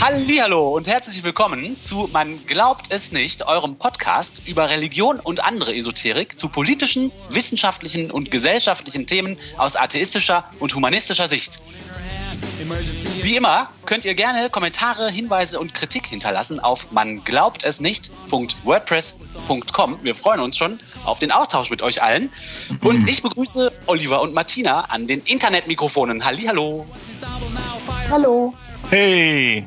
Hallo und herzlich willkommen zu Man glaubt es nicht, eurem Podcast über Religion und andere Esoterik zu politischen, wissenschaftlichen und gesellschaftlichen Themen aus atheistischer und humanistischer Sicht. Wie immer könnt ihr gerne Kommentare, Hinweise und Kritik hinterlassen auf man glaubt es nicht.wordpress.com. Wir freuen uns schon auf den Austausch mit euch allen. Und ich begrüße Oliver und Martina an den Internetmikrofonen. Hallihallo. Hallo. Hey.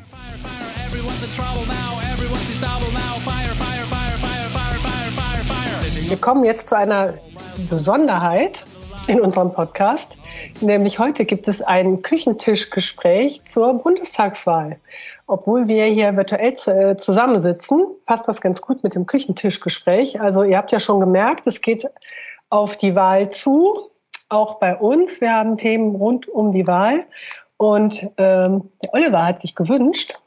Wir kommen jetzt zu einer Besonderheit in unserem Podcast. Nämlich heute gibt es ein Küchentischgespräch zur Bundestagswahl. Obwohl wir hier virtuell äh, zusammensitzen, passt das ganz gut mit dem Küchentischgespräch. Also ihr habt ja schon gemerkt, es geht auf die Wahl zu, auch bei uns. Wir haben Themen rund um die Wahl. Und ähm, der Oliver hat sich gewünscht,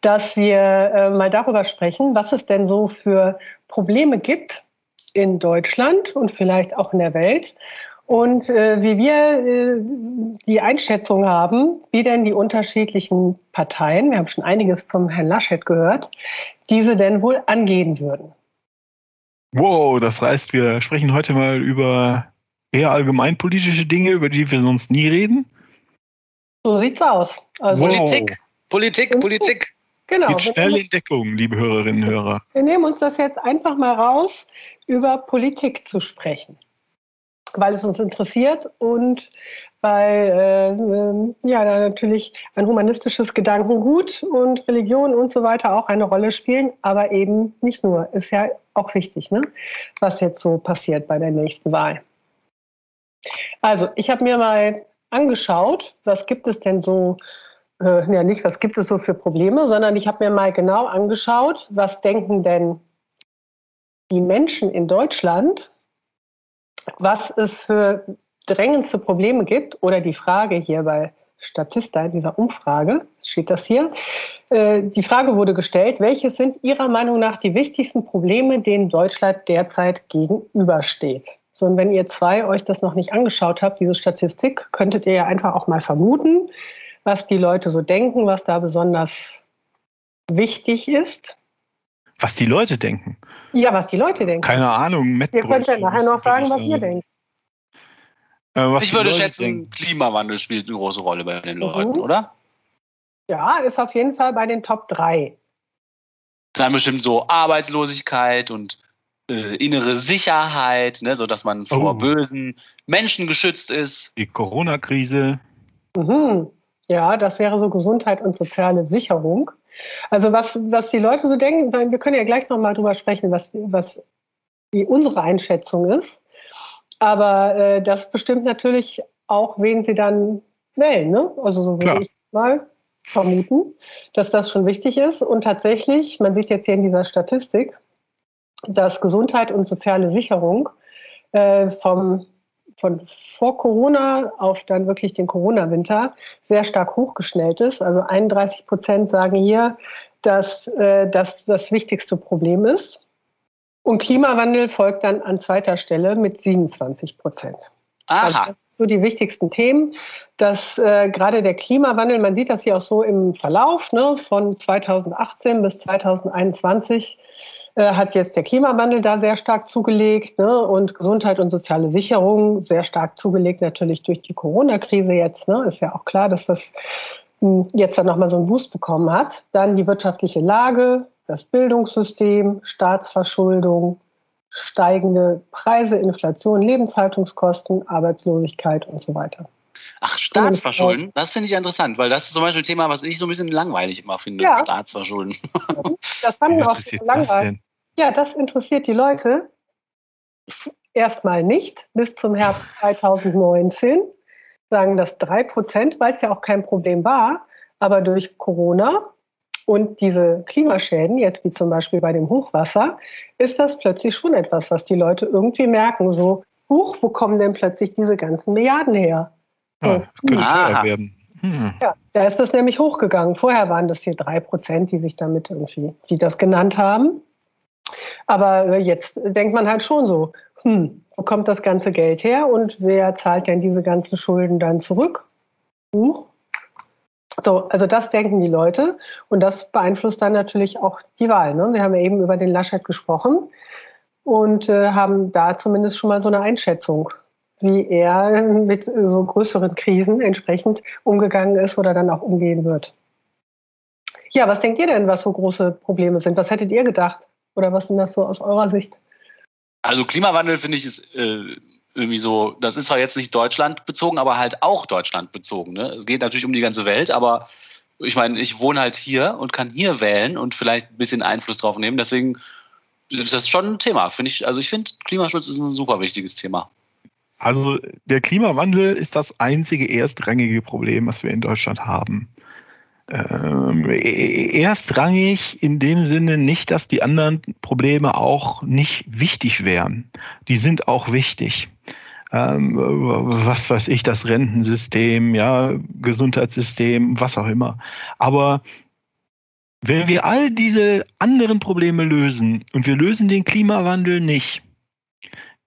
dass wir äh, mal darüber sprechen, was es denn so für Probleme gibt in Deutschland und vielleicht auch in der Welt und äh, wie wir äh, die Einschätzung haben, wie denn die unterschiedlichen Parteien, wir haben schon einiges zum Herrn Laschet gehört, diese denn wohl angehen würden. Wow, das heißt, wir sprechen heute mal über eher allgemeinpolitische Dinge, über die wir sonst nie reden. So sieht's aus. Also Politik, Politik, Politik. Genau. Geht schnell in Deckung, liebe Hörerinnen und Hörer. Wir nehmen uns das jetzt einfach mal raus, über Politik zu sprechen weil es uns interessiert und weil äh, ja da natürlich ein humanistisches Gedankengut und Religion und so weiter auch eine Rolle spielen, aber eben nicht nur. Ist ja auch wichtig, ne? was jetzt so passiert bei der nächsten Wahl. Also ich habe mir mal angeschaut, was gibt es denn so, äh, ja nicht, was gibt es so für Probleme, sondern ich habe mir mal genau angeschaut, was denken denn die Menschen in Deutschland was es für drängendste Probleme gibt. Oder die Frage hier bei Statista in dieser Umfrage, steht das hier, äh, die Frage wurde gestellt, welche sind Ihrer Meinung nach die wichtigsten Probleme, denen Deutschland derzeit gegenübersteht? So, und wenn ihr zwei euch das noch nicht angeschaut habt, diese Statistik, könntet ihr ja einfach auch mal vermuten, was die Leute so denken, was da besonders wichtig ist. Was die Leute denken? Ja, was die Leute denken. Keine Ahnung. Ihr könnt ja nachher noch sagen, was ihr denkt. Äh, ich würde schätzen, denken. Klimawandel spielt eine große Rolle bei den Leuten, mhm. oder? Ja, ist auf jeden Fall bei den Top 3. Dann bestimmt so Arbeitslosigkeit und äh, innere Sicherheit, ne, so dass man vor oh. bösen Menschen geschützt ist. Die Corona-Krise. Mhm. Ja, das wäre so Gesundheit und soziale Sicherung. Also was, was die Leute so denken, wir können ja gleich nochmal drüber sprechen, was, was wie unsere Einschätzung ist. Aber äh, das bestimmt natürlich auch, wen sie dann wählen. Ne? Also so würde ich mal vermuten, dass das schon wichtig ist. Und tatsächlich, man sieht jetzt hier in dieser Statistik, dass Gesundheit und soziale Sicherung äh, vom von vor Corona auf dann wirklich den Corona-Winter sehr stark hochgeschnellt ist. Also 31 Prozent sagen hier, dass äh, das das wichtigste Problem ist. Und Klimawandel folgt dann an zweiter Stelle mit 27 Prozent. Aha. Also so die wichtigsten Themen, dass äh, gerade der Klimawandel, man sieht das hier auch so im Verlauf ne, von 2018 bis 2021, äh, hat jetzt der Klimawandel da sehr stark zugelegt ne? und Gesundheit und soziale Sicherung sehr stark zugelegt, natürlich durch die Corona-Krise jetzt. Ne? Ist ja auch klar, dass das hm, jetzt dann nochmal so einen Boost bekommen hat. Dann die wirtschaftliche Lage, das Bildungssystem, Staatsverschuldung, steigende Preise, Inflation, Lebenshaltungskosten, Arbeitslosigkeit und so weiter. Ach, Staatsverschulden, das finde ich interessant, weil das ist zum Beispiel ein Thema, was ich so ein bisschen langweilig immer finde. Ja. Staatsverschulden. Das haben wir auch langweilig. Ja, das interessiert die Leute erstmal nicht bis zum Herbst 2019. Sagen das drei Prozent, weil es ja auch kein Problem war. Aber durch Corona und diese Klimaschäden, jetzt wie zum Beispiel bei dem Hochwasser, ist das plötzlich schon etwas, was die Leute irgendwie merken. So, hoch, wo kommen denn plötzlich diese ganzen Milliarden her? So, ja, könnte teuer werden. Hm. Ja, da ist das nämlich hochgegangen. Vorher waren das hier drei Prozent, die sich damit irgendwie, die das genannt haben. Aber jetzt denkt man halt schon so, hm, wo kommt das ganze Geld her und wer zahlt denn diese ganzen Schulden dann zurück? Huch. So, also das denken die Leute und das beeinflusst dann natürlich auch die Wahl. Ne? Wir haben ja eben über den Laschet gesprochen und äh, haben da zumindest schon mal so eine Einschätzung, wie er mit so größeren Krisen entsprechend umgegangen ist oder dann auch umgehen wird. Ja, was denkt ihr denn, was so große Probleme sind? Was hättet ihr gedacht? Oder was sind das so aus eurer Sicht? Also Klimawandel finde ich ist äh, irgendwie so, das ist zwar jetzt nicht Deutschland bezogen, aber halt auch Deutschland bezogen. Ne? Es geht natürlich um die ganze Welt, aber ich meine, ich wohne halt hier und kann hier wählen und vielleicht ein bisschen Einfluss drauf nehmen. Deswegen ist das schon ein Thema, finde ich. Also ich finde, Klimaschutz ist ein super wichtiges Thema. Also der Klimawandel ist das einzige erstrangige Problem, was wir in Deutschland haben. Ähm, e-, erstrangig in dem Sinne nicht, dass die anderen Probleme auch nicht wichtig wären. Die sind auch wichtig. Ähm, was weiß ich, das Rentensystem, ja, Gesundheitssystem, was auch immer. Aber wenn wir all diese anderen Probleme lösen und wir lösen den Klimawandel nicht,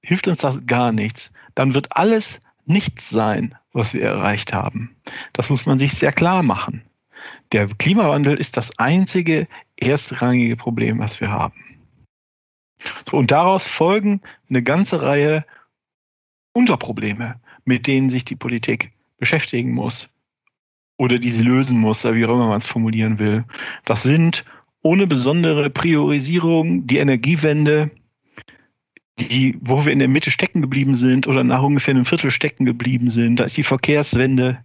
hilft uns das gar nichts. Dann wird alles nichts sein, was wir erreicht haben. Das muss man sich sehr klar machen. Der Klimawandel ist das einzige erstrangige Problem, was wir haben. Und daraus folgen eine ganze Reihe Unterprobleme, mit denen sich die Politik beschäftigen muss oder die sie lösen muss, wie auch immer man es formulieren will. Das sind ohne besondere Priorisierung die Energiewende, die, wo wir in der Mitte stecken geblieben sind oder nach ungefähr einem Viertel stecken geblieben sind. Da ist die Verkehrswende,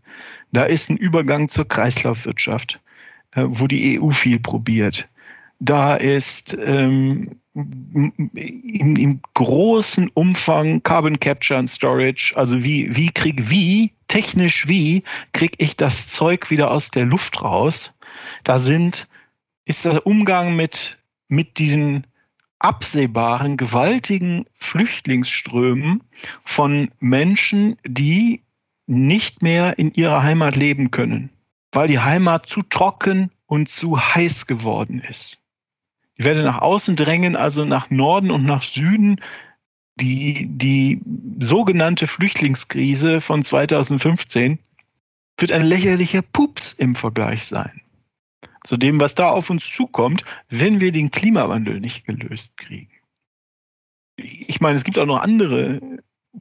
da ist ein Übergang zur Kreislaufwirtschaft, äh, wo die EU viel probiert. Da ist ähm, im, im großen Umfang Carbon Capture and Storage, also wie, wie krieg, wie, technisch wie, krieg ich das Zeug wieder aus der Luft raus? Da sind, ist der Umgang mit, mit diesen absehbaren, gewaltigen Flüchtlingsströmen von Menschen, die nicht mehr in ihrer Heimat leben können, weil die Heimat zu trocken und zu heiß geworden ist. Die werden nach außen drängen, also nach Norden und nach Süden. Die, die sogenannte Flüchtlingskrise von 2015 wird ein lächerlicher Pups im Vergleich sein. Zu dem, was da auf uns zukommt, wenn wir den Klimawandel nicht gelöst kriegen. Ich meine, es gibt auch noch andere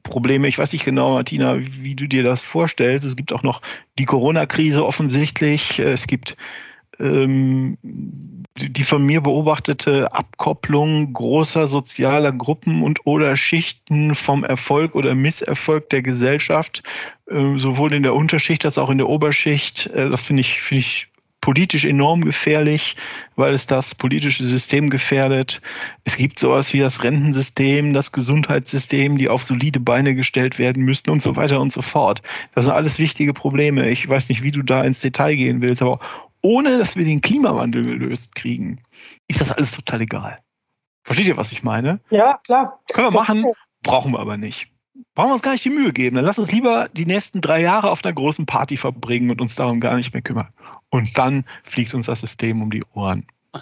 Probleme. Ich weiß nicht genau, Martina, wie du dir das vorstellst. Es gibt auch noch die Corona-Krise offensichtlich. Es gibt ähm, die von mir beobachtete Abkopplung großer sozialer Gruppen und oder Schichten vom Erfolg oder Misserfolg der Gesellschaft, äh, sowohl in der Unterschicht als auch in der Oberschicht. Äh, das finde ich, finde ich politisch enorm gefährlich, weil es das politische System gefährdet. Es gibt sowas wie das Rentensystem, das Gesundheitssystem, die auf solide Beine gestellt werden müssten und so weiter und so fort. Das sind alles wichtige Probleme. Ich weiß nicht, wie du da ins Detail gehen willst, aber ohne dass wir den Klimawandel gelöst kriegen, ist das alles total egal. Versteht ihr, was ich meine? Ja, klar. Können wir machen, brauchen wir aber nicht. Brauchen wir uns gar nicht die Mühe geben. Dann lass uns lieber die nächsten drei Jahre auf einer großen Party verbringen und uns darum gar nicht mehr kümmern. Und dann fliegt uns das System um die Ohren.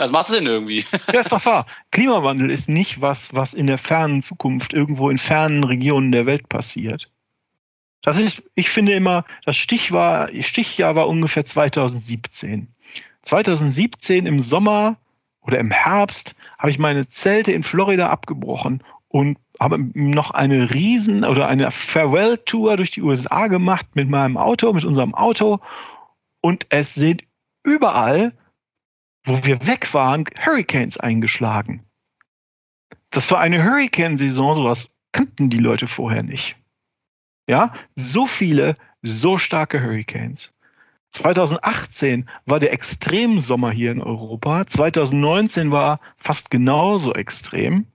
Das macht Sinn irgendwie. Ja, ist doch wahr. Klimawandel ist nicht was, was in der fernen Zukunft irgendwo in fernen Regionen der Welt passiert. Das ist, ich finde immer, das Stich war, Stichjahr war ungefähr 2017. 2017 im Sommer oder im Herbst habe ich meine Zelte in Florida abgebrochen und habe noch eine Riesen- oder eine Farewell-Tour durch die USA gemacht mit meinem Auto, mit unserem Auto. Und es sind überall, wo wir weg waren, Hurricanes eingeschlagen. Das war eine Hurricane-Saison, sowas kannten die Leute vorher nicht. Ja, so viele, so starke Hurricanes. 2018 war der Extremsommer hier in Europa. 2019 war fast genauso extrem.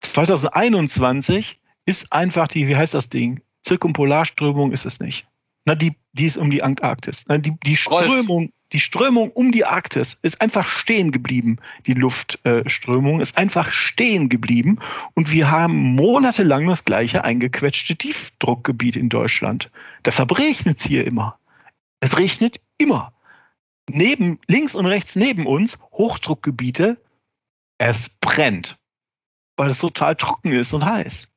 2021 ist einfach die, wie heißt das Ding? Zirkumpolarströmung ist es nicht. Na, die, die ist um die Antarktis. Na, die, die Strömung, die Strömung um die Arktis ist einfach stehen geblieben. Die Luftströmung ist einfach stehen geblieben. Und wir haben monatelang das gleiche eingequetschte Tiefdruckgebiet in Deutschland. Deshalb regnet es hier immer. Es regnet immer. Neben, links und rechts neben uns Hochdruckgebiete. Es brennt. Weil es total trocken ist und heiß.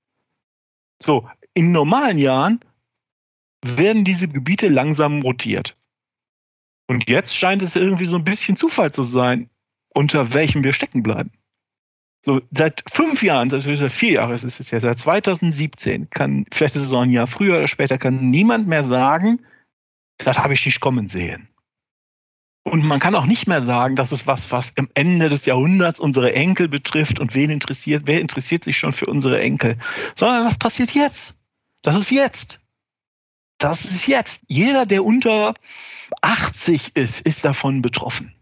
So, in normalen Jahren werden diese Gebiete langsam rotiert. Und jetzt scheint es irgendwie so ein bisschen Zufall zu sein, unter welchem wir stecken bleiben. So, seit fünf Jahren, seit vier Jahre ist es ja, seit 2017 kann, vielleicht ist es auch ein Jahr früher oder später, kann niemand mehr sagen, das habe ich nicht kommen sehen. Und man kann auch nicht mehr sagen, das ist was, was am Ende des Jahrhunderts unsere Enkel betrifft und wen interessiert, wer interessiert sich schon für unsere Enkel, sondern das passiert jetzt. Das ist jetzt. Das ist jetzt. Jeder, der unter 80 ist, ist davon betroffen.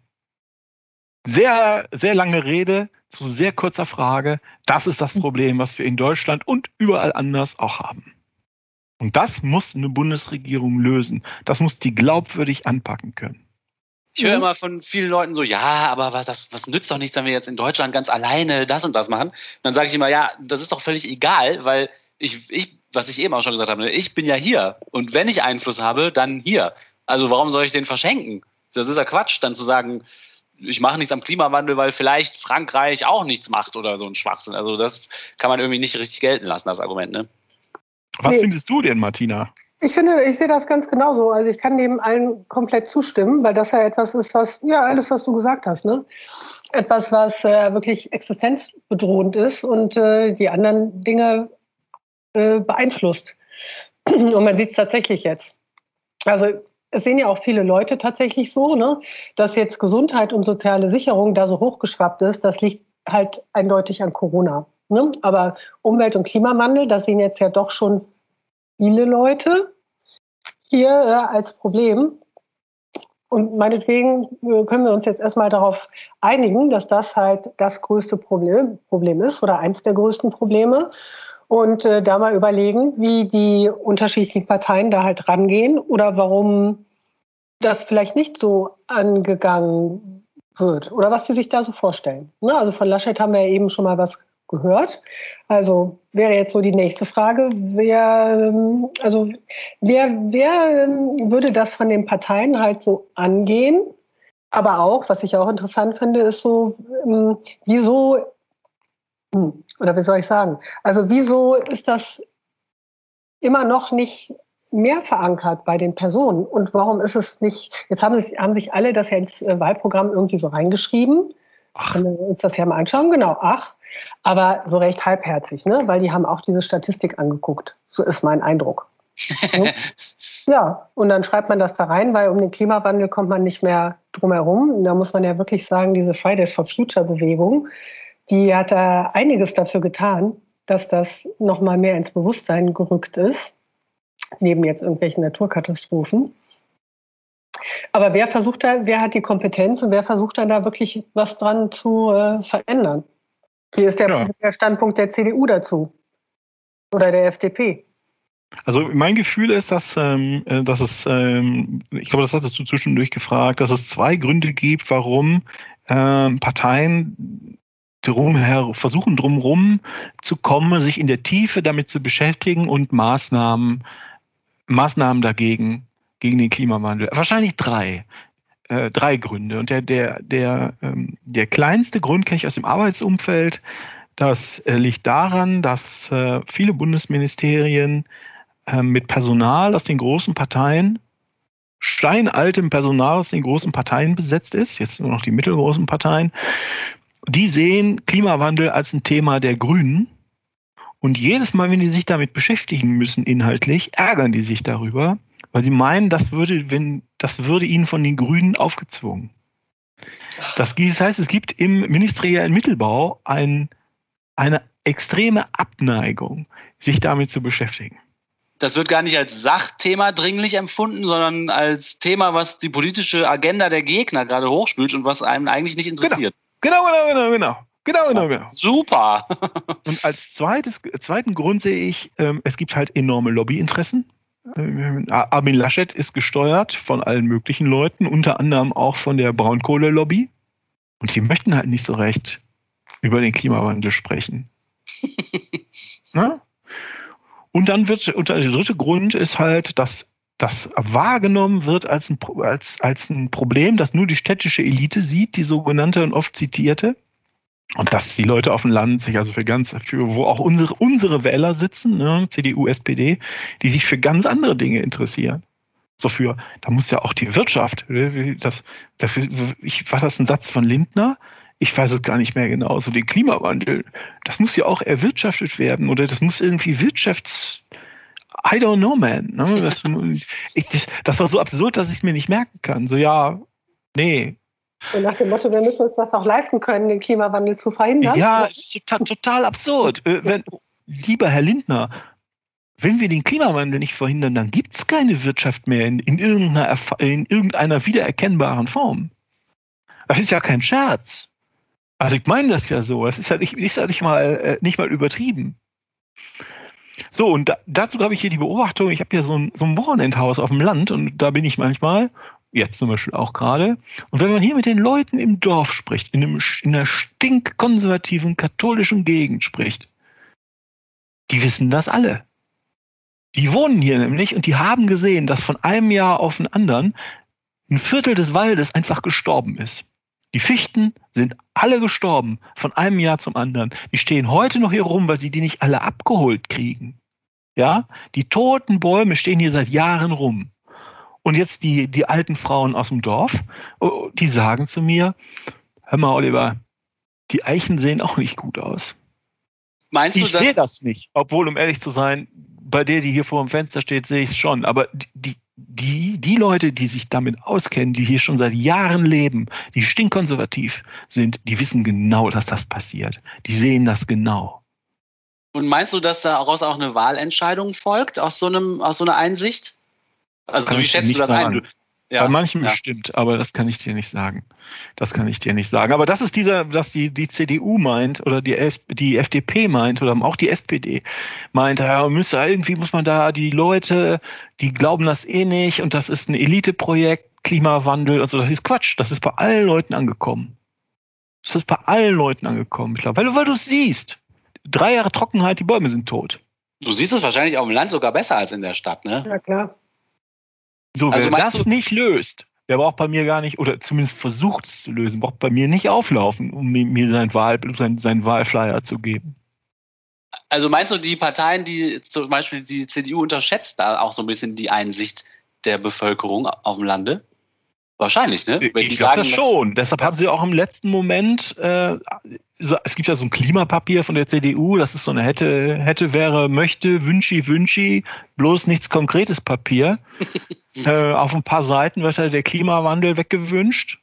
Sehr, sehr lange Rede zu sehr kurzer Frage. Das ist das Problem, was wir in Deutschland und überall anders auch haben. Und das muss eine Bundesregierung lösen. Das muss die glaubwürdig anpacken können. Ich höre immer von vielen Leuten so, ja, aber was, das, was nützt doch nichts, wenn wir jetzt in Deutschland ganz alleine das und das machen. Und dann sage ich immer, ja, das ist doch völlig egal, weil ich, ich, was ich eben auch schon gesagt habe, ich bin ja hier. Und wenn ich Einfluss habe, dann hier. Also warum soll ich den verschenken? Das ist ja Quatsch, dann zu sagen, ich mache nichts am Klimawandel, weil vielleicht Frankreich auch nichts macht oder so ein Schwachsinn. Also das kann man irgendwie nicht richtig gelten lassen, das Argument, ne? Was nee. findest du denn, Martina? Ich finde, ich sehe das ganz genauso. Also ich kann dem allen komplett zustimmen, weil das ja etwas ist, was, ja, alles, was du gesagt hast, ne? Etwas, was äh, wirklich existenzbedrohend ist und äh, die anderen Dinge äh, beeinflusst. Und man sieht es tatsächlich jetzt. Also es sehen ja auch viele Leute tatsächlich so, ne, dass jetzt Gesundheit und soziale Sicherung da so hochgeschwappt ist. Das liegt halt eindeutig an Corona. Ne? Aber Umwelt- und Klimawandel, das sehen jetzt ja doch schon viele Leute hier äh, als Problem. Und meinetwegen äh, können wir uns jetzt erstmal darauf einigen, dass das halt das größte Problem, Problem ist oder eins der größten Probleme. Und äh, da mal überlegen, wie die unterschiedlichen Parteien da halt rangehen oder warum das vielleicht nicht so angegangen wird oder was sie sich da so vorstellen. Ne? Also von Laschet haben wir ja eben schon mal was gehört. Also wäre jetzt so die nächste Frage, wer, ähm, also wer, wer ähm, würde das von den Parteien halt so angehen? Aber auch, was ich auch interessant finde, ist so, ähm, wieso, hm, oder wie soll ich sagen, also wieso ist das immer noch nicht mehr verankert bei den Personen? Und warum ist es nicht, jetzt haben, sich, haben sich alle das ja ins äh, Wahlprogramm irgendwie so reingeschrieben. Ach. Können wir uns das ja mal anschauen, genau, ach. Aber so recht halbherzig, ne? weil die haben auch diese Statistik angeguckt. So ist mein Eindruck. ja, und dann schreibt man das da rein, weil um den Klimawandel kommt man nicht mehr drum herum. Da muss man ja wirklich sagen, diese Fridays for Future Bewegung, die hat da einiges dafür getan, dass das nochmal mehr ins Bewusstsein gerückt ist, neben jetzt irgendwelchen Naturkatastrophen. Aber wer versucht da, wer hat die Kompetenz und wer versucht dann da wirklich was dran zu äh, verändern? Hier ist der, ja. der Standpunkt der CDU dazu oder der FDP. Also mein Gefühl ist, dass, ähm, äh, dass es, ähm, ich glaube, das hattest du zwischendurch gefragt, dass es zwei Gründe gibt, warum ähm, Parteien drumher, versuchen drumherum zu kommen, sich in der Tiefe damit zu beschäftigen und Maßnahmen, Maßnahmen dagegen, gegen den Klimawandel. Wahrscheinlich drei äh, drei Gründe. Und der, der, der, ähm, der kleinste Grund kenne ich aus dem Arbeitsumfeld. Das äh, liegt daran, dass äh, viele Bundesministerien äh, mit Personal aus den großen Parteien, steinaltem Personal aus den großen Parteien besetzt ist, jetzt nur noch die mittelgroßen Parteien, die sehen Klimawandel als ein Thema der Grünen. Und jedes Mal, wenn die sich damit beschäftigen müssen inhaltlich, ärgern die sich darüber, weil sie meinen, das würde, wenn, das würde ihnen von den Grünen aufgezwungen. Das heißt, es gibt im ministeriellen Mittelbau ein, eine extreme Abneigung, sich damit zu beschäftigen. Das wird gar nicht als Sachthema dringlich empfunden, sondern als Thema, was die politische Agenda der Gegner gerade hochspült und was einem eigentlich nicht interessiert. Genau, genau, genau, genau. Genau, genau, genau. Super. und als zweites, zweiten Grund sehe ich, ähm, es gibt halt enorme Lobbyinteressen. Armin Laschet ist gesteuert von allen möglichen Leuten, unter anderem auch von der Braunkohle-Lobby. Und die möchten halt nicht so recht über den Klimawandel sprechen. und dann wird, und der dritte Grund ist halt, dass das wahrgenommen wird als ein, als, als ein Problem, das nur die städtische Elite sieht, die sogenannte und oft zitierte. Und dass die Leute auf dem Land sich also für ganz, für wo auch unsere, unsere Wähler sitzen, ne, CDU, SPD, die sich für ganz andere Dinge interessieren. So für, da muss ja auch die Wirtschaft, das, das, ich, war das ein Satz von Lindner? Ich weiß es gar nicht mehr genau, so den Klimawandel, das muss ja auch erwirtschaftet werden oder das muss irgendwie Wirtschafts, I don't know, man. Ne? Das, ich, das war so absurd, dass ich es mir nicht merken kann. So, ja, nee, und nach dem Motto, wir müssen uns das auch leisten können, den Klimawandel zu verhindern. Ja, ist total, total absurd. Äh, wenn, lieber Herr Lindner, wenn wir den Klimawandel nicht verhindern, dann gibt es keine Wirtschaft mehr in, in, irgendeiner, in irgendeiner wiedererkennbaren Form. Das ist ja kein Scherz. Also ich meine das ja so. Das ist ja nicht, ist ja nicht, mal, äh, nicht mal übertrieben. So, und da, dazu habe ich hier die Beobachtung, ich habe hier so ein, so ein Wochenendhaus auf dem Land und da bin ich manchmal jetzt zum Beispiel auch gerade. Und wenn man hier mit den Leuten im Dorf spricht, in, einem, in einer stinkkonservativen katholischen Gegend spricht, die wissen das alle. Die wohnen hier nämlich und die haben gesehen, dass von einem Jahr auf den anderen ein Viertel des Waldes einfach gestorben ist. Die Fichten sind alle gestorben, von einem Jahr zum anderen. Die stehen heute noch hier rum, weil sie die nicht alle abgeholt kriegen. Ja, die toten Bäume stehen hier seit Jahren rum. Und jetzt die, die alten Frauen aus dem Dorf, oh, die sagen zu mir, hör mal, Oliver, die Eichen sehen auch nicht gut aus. Meinst du, ich sehe das nicht, obwohl, um ehrlich zu sein, bei der, die hier vor dem Fenster steht, sehe ich es schon. Aber die, die, die Leute, die sich damit auskennen, die hier schon seit Jahren leben, die stinkkonservativ sind, die wissen genau, dass das passiert. Die sehen das genau. Und meinst du, dass daraus auch eine Wahlentscheidung folgt, aus so, einem, aus so einer Einsicht? Also wie schätzt du das sagen. ein? Du, ja, Bei manchen ja. bestimmt, aber das kann ich dir nicht sagen. Das kann ich dir nicht sagen. Aber das ist dieser, dass die, die CDU meint oder die, die FDP meint oder auch die SPD meint, ja, müsste, irgendwie muss man da die Leute, die glauben das eh nicht und das ist ein Eliteprojekt, Klimawandel und so. Das ist Quatsch. Das ist bei allen Leuten angekommen. Das ist bei allen Leuten angekommen. Ich glaube, weil, weil du es siehst. Drei Jahre Trockenheit, die Bäume sind tot. Du siehst es wahrscheinlich auf dem Land sogar besser als in der Stadt, ne? Ja, klar. So, also wer das nicht löst, der braucht bei mir gar nicht, oder zumindest versucht es zu lösen, braucht bei mir nicht auflaufen, um mir seinen, Wahl, seinen, seinen Wahlflyer zu geben. Also meinst du, die Parteien, die zum Beispiel die CDU unterschätzt da auch so ein bisschen die Einsicht der Bevölkerung auf dem Lande? Wahrscheinlich, ne? Wenn ich glaube das schon. Deshalb haben sie auch im letzten Moment, äh, es gibt ja so ein Klimapapier von der CDU, das ist so eine hätte, hätte, wäre, möchte, wünschi, wünschi, bloß nichts konkretes Papier. äh, auf ein paar Seiten wird halt der Klimawandel weggewünscht.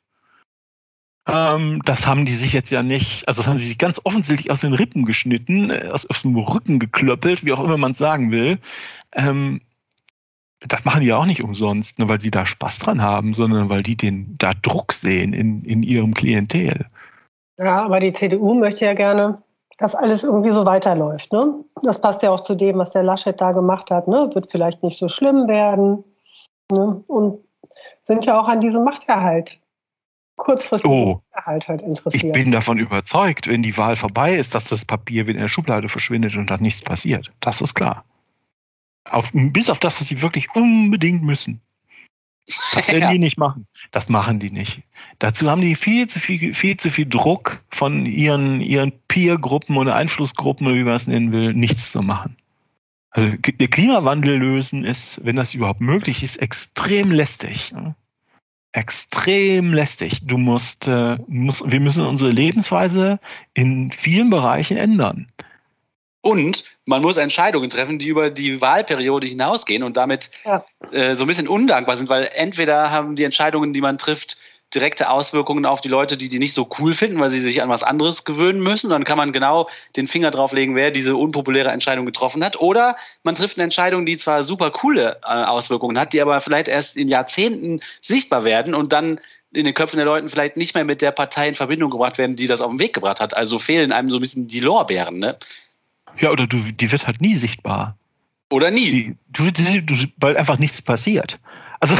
Ähm, das haben die sich jetzt ja nicht, also das haben sie sich ganz offensichtlich aus den Rippen geschnitten, äh, aus, aus dem Rücken geklöppelt, wie auch immer man es sagen will. Ähm, das machen die ja auch nicht umsonst, nur weil sie da Spaß dran haben, sondern weil die den da Druck sehen in, in ihrem Klientel. Ja, aber die CDU möchte ja gerne, dass alles irgendwie so weiterläuft. Ne? Das passt ja auch zu dem, was der Laschet da gemacht hat. Ne? Wird vielleicht nicht so schlimm werden. Ne? Und sind ja auch an diesem Machterhalt, kurzfristigen oh, Machterhalt halt interessiert. Ich bin davon überzeugt, wenn die Wahl vorbei ist, dass das Papier wieder in der Schublade verschwindet und dann nichts passiert. Das ist klar. Auf, bis auf das, was sie wirklich unbedingt müssen. Das werden ja. die nicht machen. Das machen die nicht. Dazu haben die viel zu viel, viel zu viel Druck von ihren, ihren Peer-Gruppen oder Einflussgruppen oder wie man es nennen will, nichts zu machen. Also der Klimawandel lösen ist, wenn das überhaupt möglich ist, extrem lästig. Ne? Extrem lästig. Du musst, äh, musst, wir müssen unsere Lebensweise in vielen Bereichen ändern. Und man muss Entscheidungen treffen, die über die Wahlperiode hinausgehen und damit ja. äh, so ein bisschen undankbar sind, weil entweder haben die Entscheidungen, die man trifft, direkte Auswirkungen auf die Leute, die die nicht so cool finden, weil sie sich an was anderes gewöhnen müssen. Dann kann man genau den Finger drauflegen, wer diese unpopuläre Entscheidung getroffen hat. Oder man trifft eine Entscheidung, die zwar super coole äh, Auswirkungen hat, die aber vielleicht erst in Jahrzehnten sichtbar werden und dann in den Köpfen der Leute vielleicht nicht mehr mit der Partei in Verbindung gebracht werden, die das auf den Weg gebracht hat. Also fehlen einem so ein bisschen die Lorbeeren. Ne? Ja, oder du, die wird halt nie sichtbar. Oder nie. Die, du, du, weil einfach nichts passiert. Also,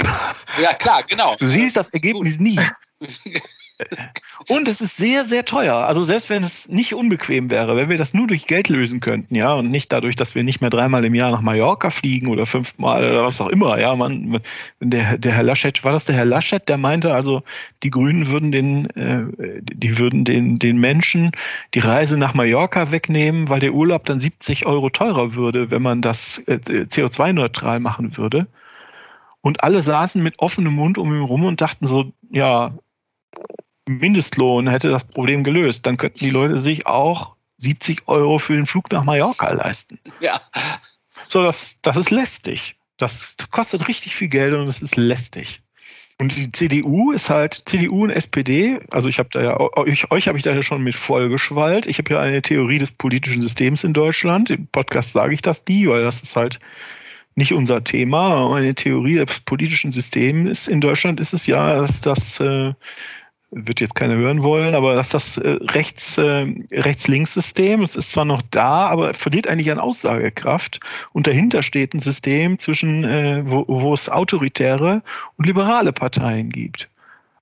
ja, klar, genau. Du siehst das Ergebnis nie. Und es ist sehr, sehr teuer. Also selbst wenn es nicht unbequem wäre, wenn wir das nur durch Geld lösen könnten, ja, und nicht dadurch, dass wir nicht mehr dreimal im Jahr nach Mallorca fliegen oder fünfmal oder was auch immer, ja, man, der, der Herr Laschet, war das der Herr Laschet, der meinte also, die Grünen würden den, äh, die würden den, den Menschen die Reise nach Mallorca wegnehmen, weil der Urlaub dann 70 Euro teurer würde, wenn man das äh, CO2-neutral machen würde. Und alle saßen mit offenem Mund um ihn rum und dachten so, ja, Mindestlohn hätte das Problem gelöst. Dann könnten die Leute sich auch 70 Euro für den Flug nach Mallorca leisten. Ja. So, das, das ist lästig. Das kostet richtig viel Geld und es ist lästig. Und die CDU ist halt, CDU und SPD, also ich habe da ja, euch, euch habe ich da ja schon mit vollgeschwallt. Ich habe ja eine Theorie des politischen Systems in Deutschland. Im Podcast sage ich das nie, weil das ist halt nicht unser Thema. Eine Theorie des politischen Systems ist in Deutschland ist es ja, dass das äh, wird jetzt keiner hören wollen, aber dass das äh, rechts, äh, rechts-links-System, es ist zwar noch da, aber verliert eigentlich an Aussagekraft. Und dahinter steht ein System zwischen, äh, wo, wo es autoritäre und liberale Parteien gibt.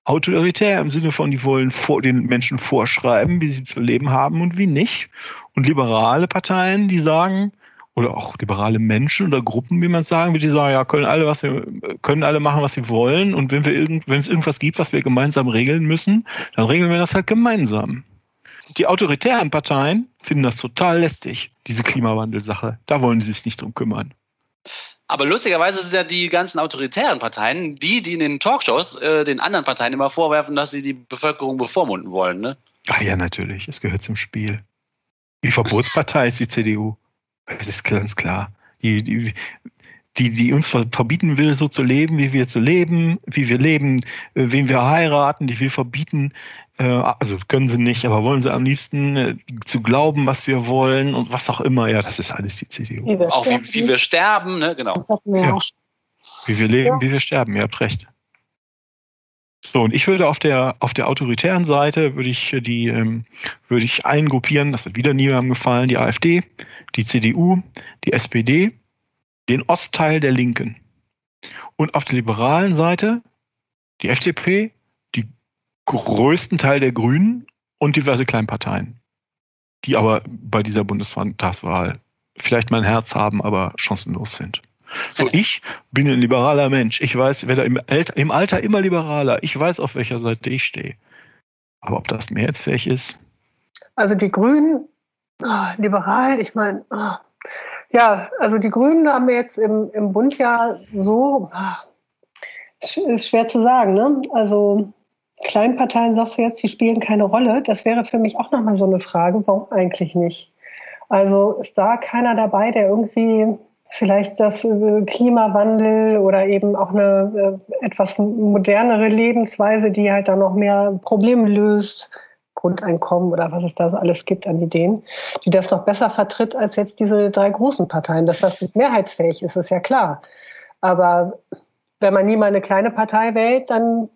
Autoritär im Sinne von, die wollen vor, den Menschen vorschreiben, wie sie zu leben haben und wie nicht. Und liberale Parteien, die sagen, oder auch liberale Menschen oder Gruppen, wie man sagen will, die sagen, ja, können alle, was wir, können alle machen, was sie wollen. Und wenn wir irgend, wenn es irgendwas gibt, was wir gemeinsam regeln müssen, dann regeln wir das halt gemeinsam. Die autoritären Parteien finden das total lästig, diese Klimawandelsache. Da wollen sie sich nicht drum kümmern. Aber lustigerweise sind ja die ganzen autoritären Parteien die, die in den Talkshows äh, den anderen Parteien immer vorwerfen, dass sie die Bevölkerung bevormunden wollen, ne? Ach ja, natürlich. Es gehört zum Spiel. Die Verbotspartei ist die CDU. Es ist ganz klar. Die, die, die, die uns verbieten will, so zu leben, wie wir zu leben, wie wir leben, äh, wen wir heiraten, die will verbieten, äh, also können sie nicht, aber wollen sie am liebsten äh, zu glauben, was wir wollen und was auch immer. Ja, das ist alles die CDU. Wie auch wie, wie, wir sterben, ne? genau. Ja. Wie wir leben, ja. wie wir sterben, ihr habt recht. So, und ich würde auf der, auf der autoritären Seite würde ich die, ähm, würde ich eingruppieren, das wird wieder niemandem gefallen, die AfD, die CDU, die SPD, den Ostteil der Linken. Und auf der liberalen Seite die FDP, die größten Teil der Grünen und diverse Kleinparteien, die aber bei dieser Bundestagswahl vielleicht mein Herz haben, aber chancenlos sind. So, ich bin ein liberaler Mensch. Ich weiß, werde im, im Alter immer liberaler. Ich weiß, auf welcher Seite ich stehe. Aber ob das mehrheitsfähig ist? Also die Grünen, oh, liberal, ich meine, oh. ja, also die Grünen haben wir jetzt im, im Bund ja so, oh, ist schwer zu sagen, ne? Also Kleinparteien, sagst du jetzt, die spielen keine Rolle. Das wäre für mich auch nochmal so eine Frage, warum eigentlich nicht? Also ist da keiner dabei, der irgendwie vielleicht das äh, Klimawandel oder eben auch eine äh, etwas modernere Lebensweise, die halt dann noch mehr Probleme löst, Grundeinkommen oder was es da so alles gibt an Ideen, die das noch besser vertritt als jetzt diese drei großen Parteien. Dass das nicht mehrheitsfähig ist, ist ja klar. Aber wenn man nie mal eine kleine Partei wählt, dann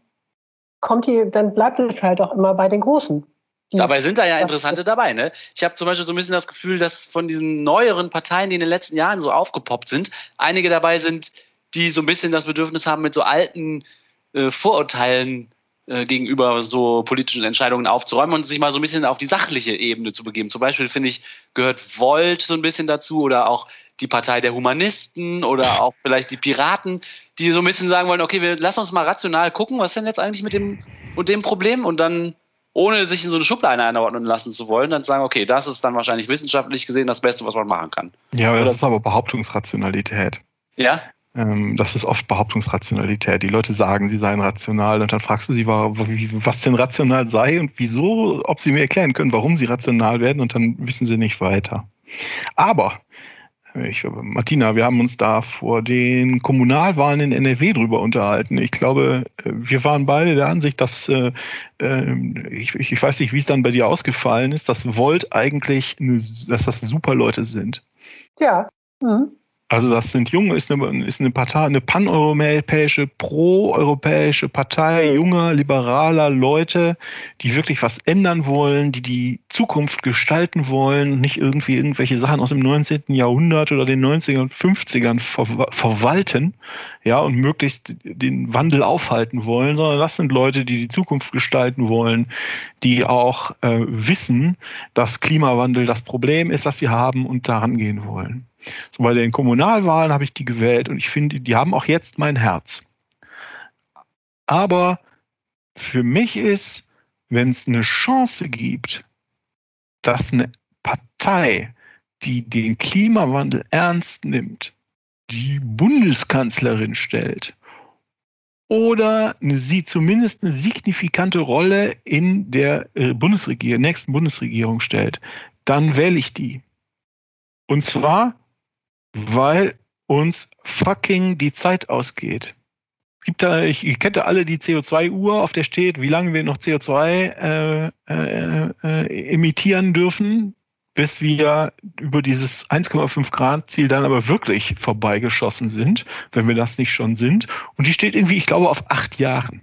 kommt die, dann bleibt es halt auch immer bei den Großen. Dabei sind da ja interessante dabei. Ne? Ich habe zum Beispiel so ein bisschen das Gefühl, dass von diesen neueren Parteien, die in den letzten Jahren so aufgepoppt sind, einige dabei sind, die so ein bisschen das Bedürfnis haben, mit so alten äh, Vorurteilen äh, gegenüber so politischen Entscheidungen aufzuräumen und sich mal so ein bisschen auf die sachliche Ebene zu begeben. Zum Beispiel finde ich, gehört Volt so ein bisschen dazu oder auch die Partei der Humanisten oder auch vielleicht die Piraten, die so ein bisschen sagen wollen, okay, wir lassen uns mal rational gucken, was ist denn jetzt eigentlich mit dem und dem Problem und dann ohne sich in so eine Schublade einordnen lassen zu wollen, dann sagen, okay, das ist dann wahrscheinlich wissenschaftlich gesehen das Beste, was man machen kann. Ja, aber das ist aber Behauptungsrationalität. Ja? Ähm, das ist oft Behauptungsrationalität. Die Leute sagen, sie seien rational und dann fragst du sie, was denn rational sei und wieso, ob sie mir erklären können, warum sie rational werden und dann wissen sie nicht weiter. Aber ich, Martina, wir haben uns da vor den Kommunalwahlen in NRW drüber unterhalten. Ich glaube, wir waren beide der Ansicht, dass äh, äh ich, ich weiß nicht, wie es dann bei dir ausgefallen ist, dass Volt eigentlich, dass das super Leute sind. Ja. Mhm. Also das sind junge, ist eine, ist eine Partei, eine paneuropäische, pro-europäische Partei junger, liberaler Leute, die wirklich was ändern wollen, die die Zukunft gestalten wollen, nicht irgendwie irgendwelche Sachen aus dem 19. Jahrhundert oder den 90er und 50ern ver verwalten, ja, und möglichst den Wandel aufhalten wollen, sondern das sind Leute, die die Zukunft gestalten wollen, die auch äh, wissen, dass Klimawandel das Problem ist, das sie haben und daran gehen wollen. So bei den Kommunalwahlen habe ich die gewählt und ich finde, die haben auch jetzt mein Herz. Aber für mich ist, wenn es eine Chance gibt, dass eine Partei, die den Klimawandel ernst nimmt, die Bundeskanzlerin stellt oder sie zumindest eine signifikante Rolle in der äh, Bundesregierung, nächsten Bundesregierung stellt, dann wähle ich die. Und zwar weil uns fucking die Zeit ausgeht. Es gibt da, ich, ich kenne alle die CO2-Uhr, auf der steht, wie lange wir noch CO2 äh, äh, äh, emittieren dürfen, bis wir über dieses 1,5 Grad Ziel dann aber wirklich vorbeigeschossen sind, wenn wir das nicht schon sind. Und die steht irgendwie, ich glaube, auf acht Jahren.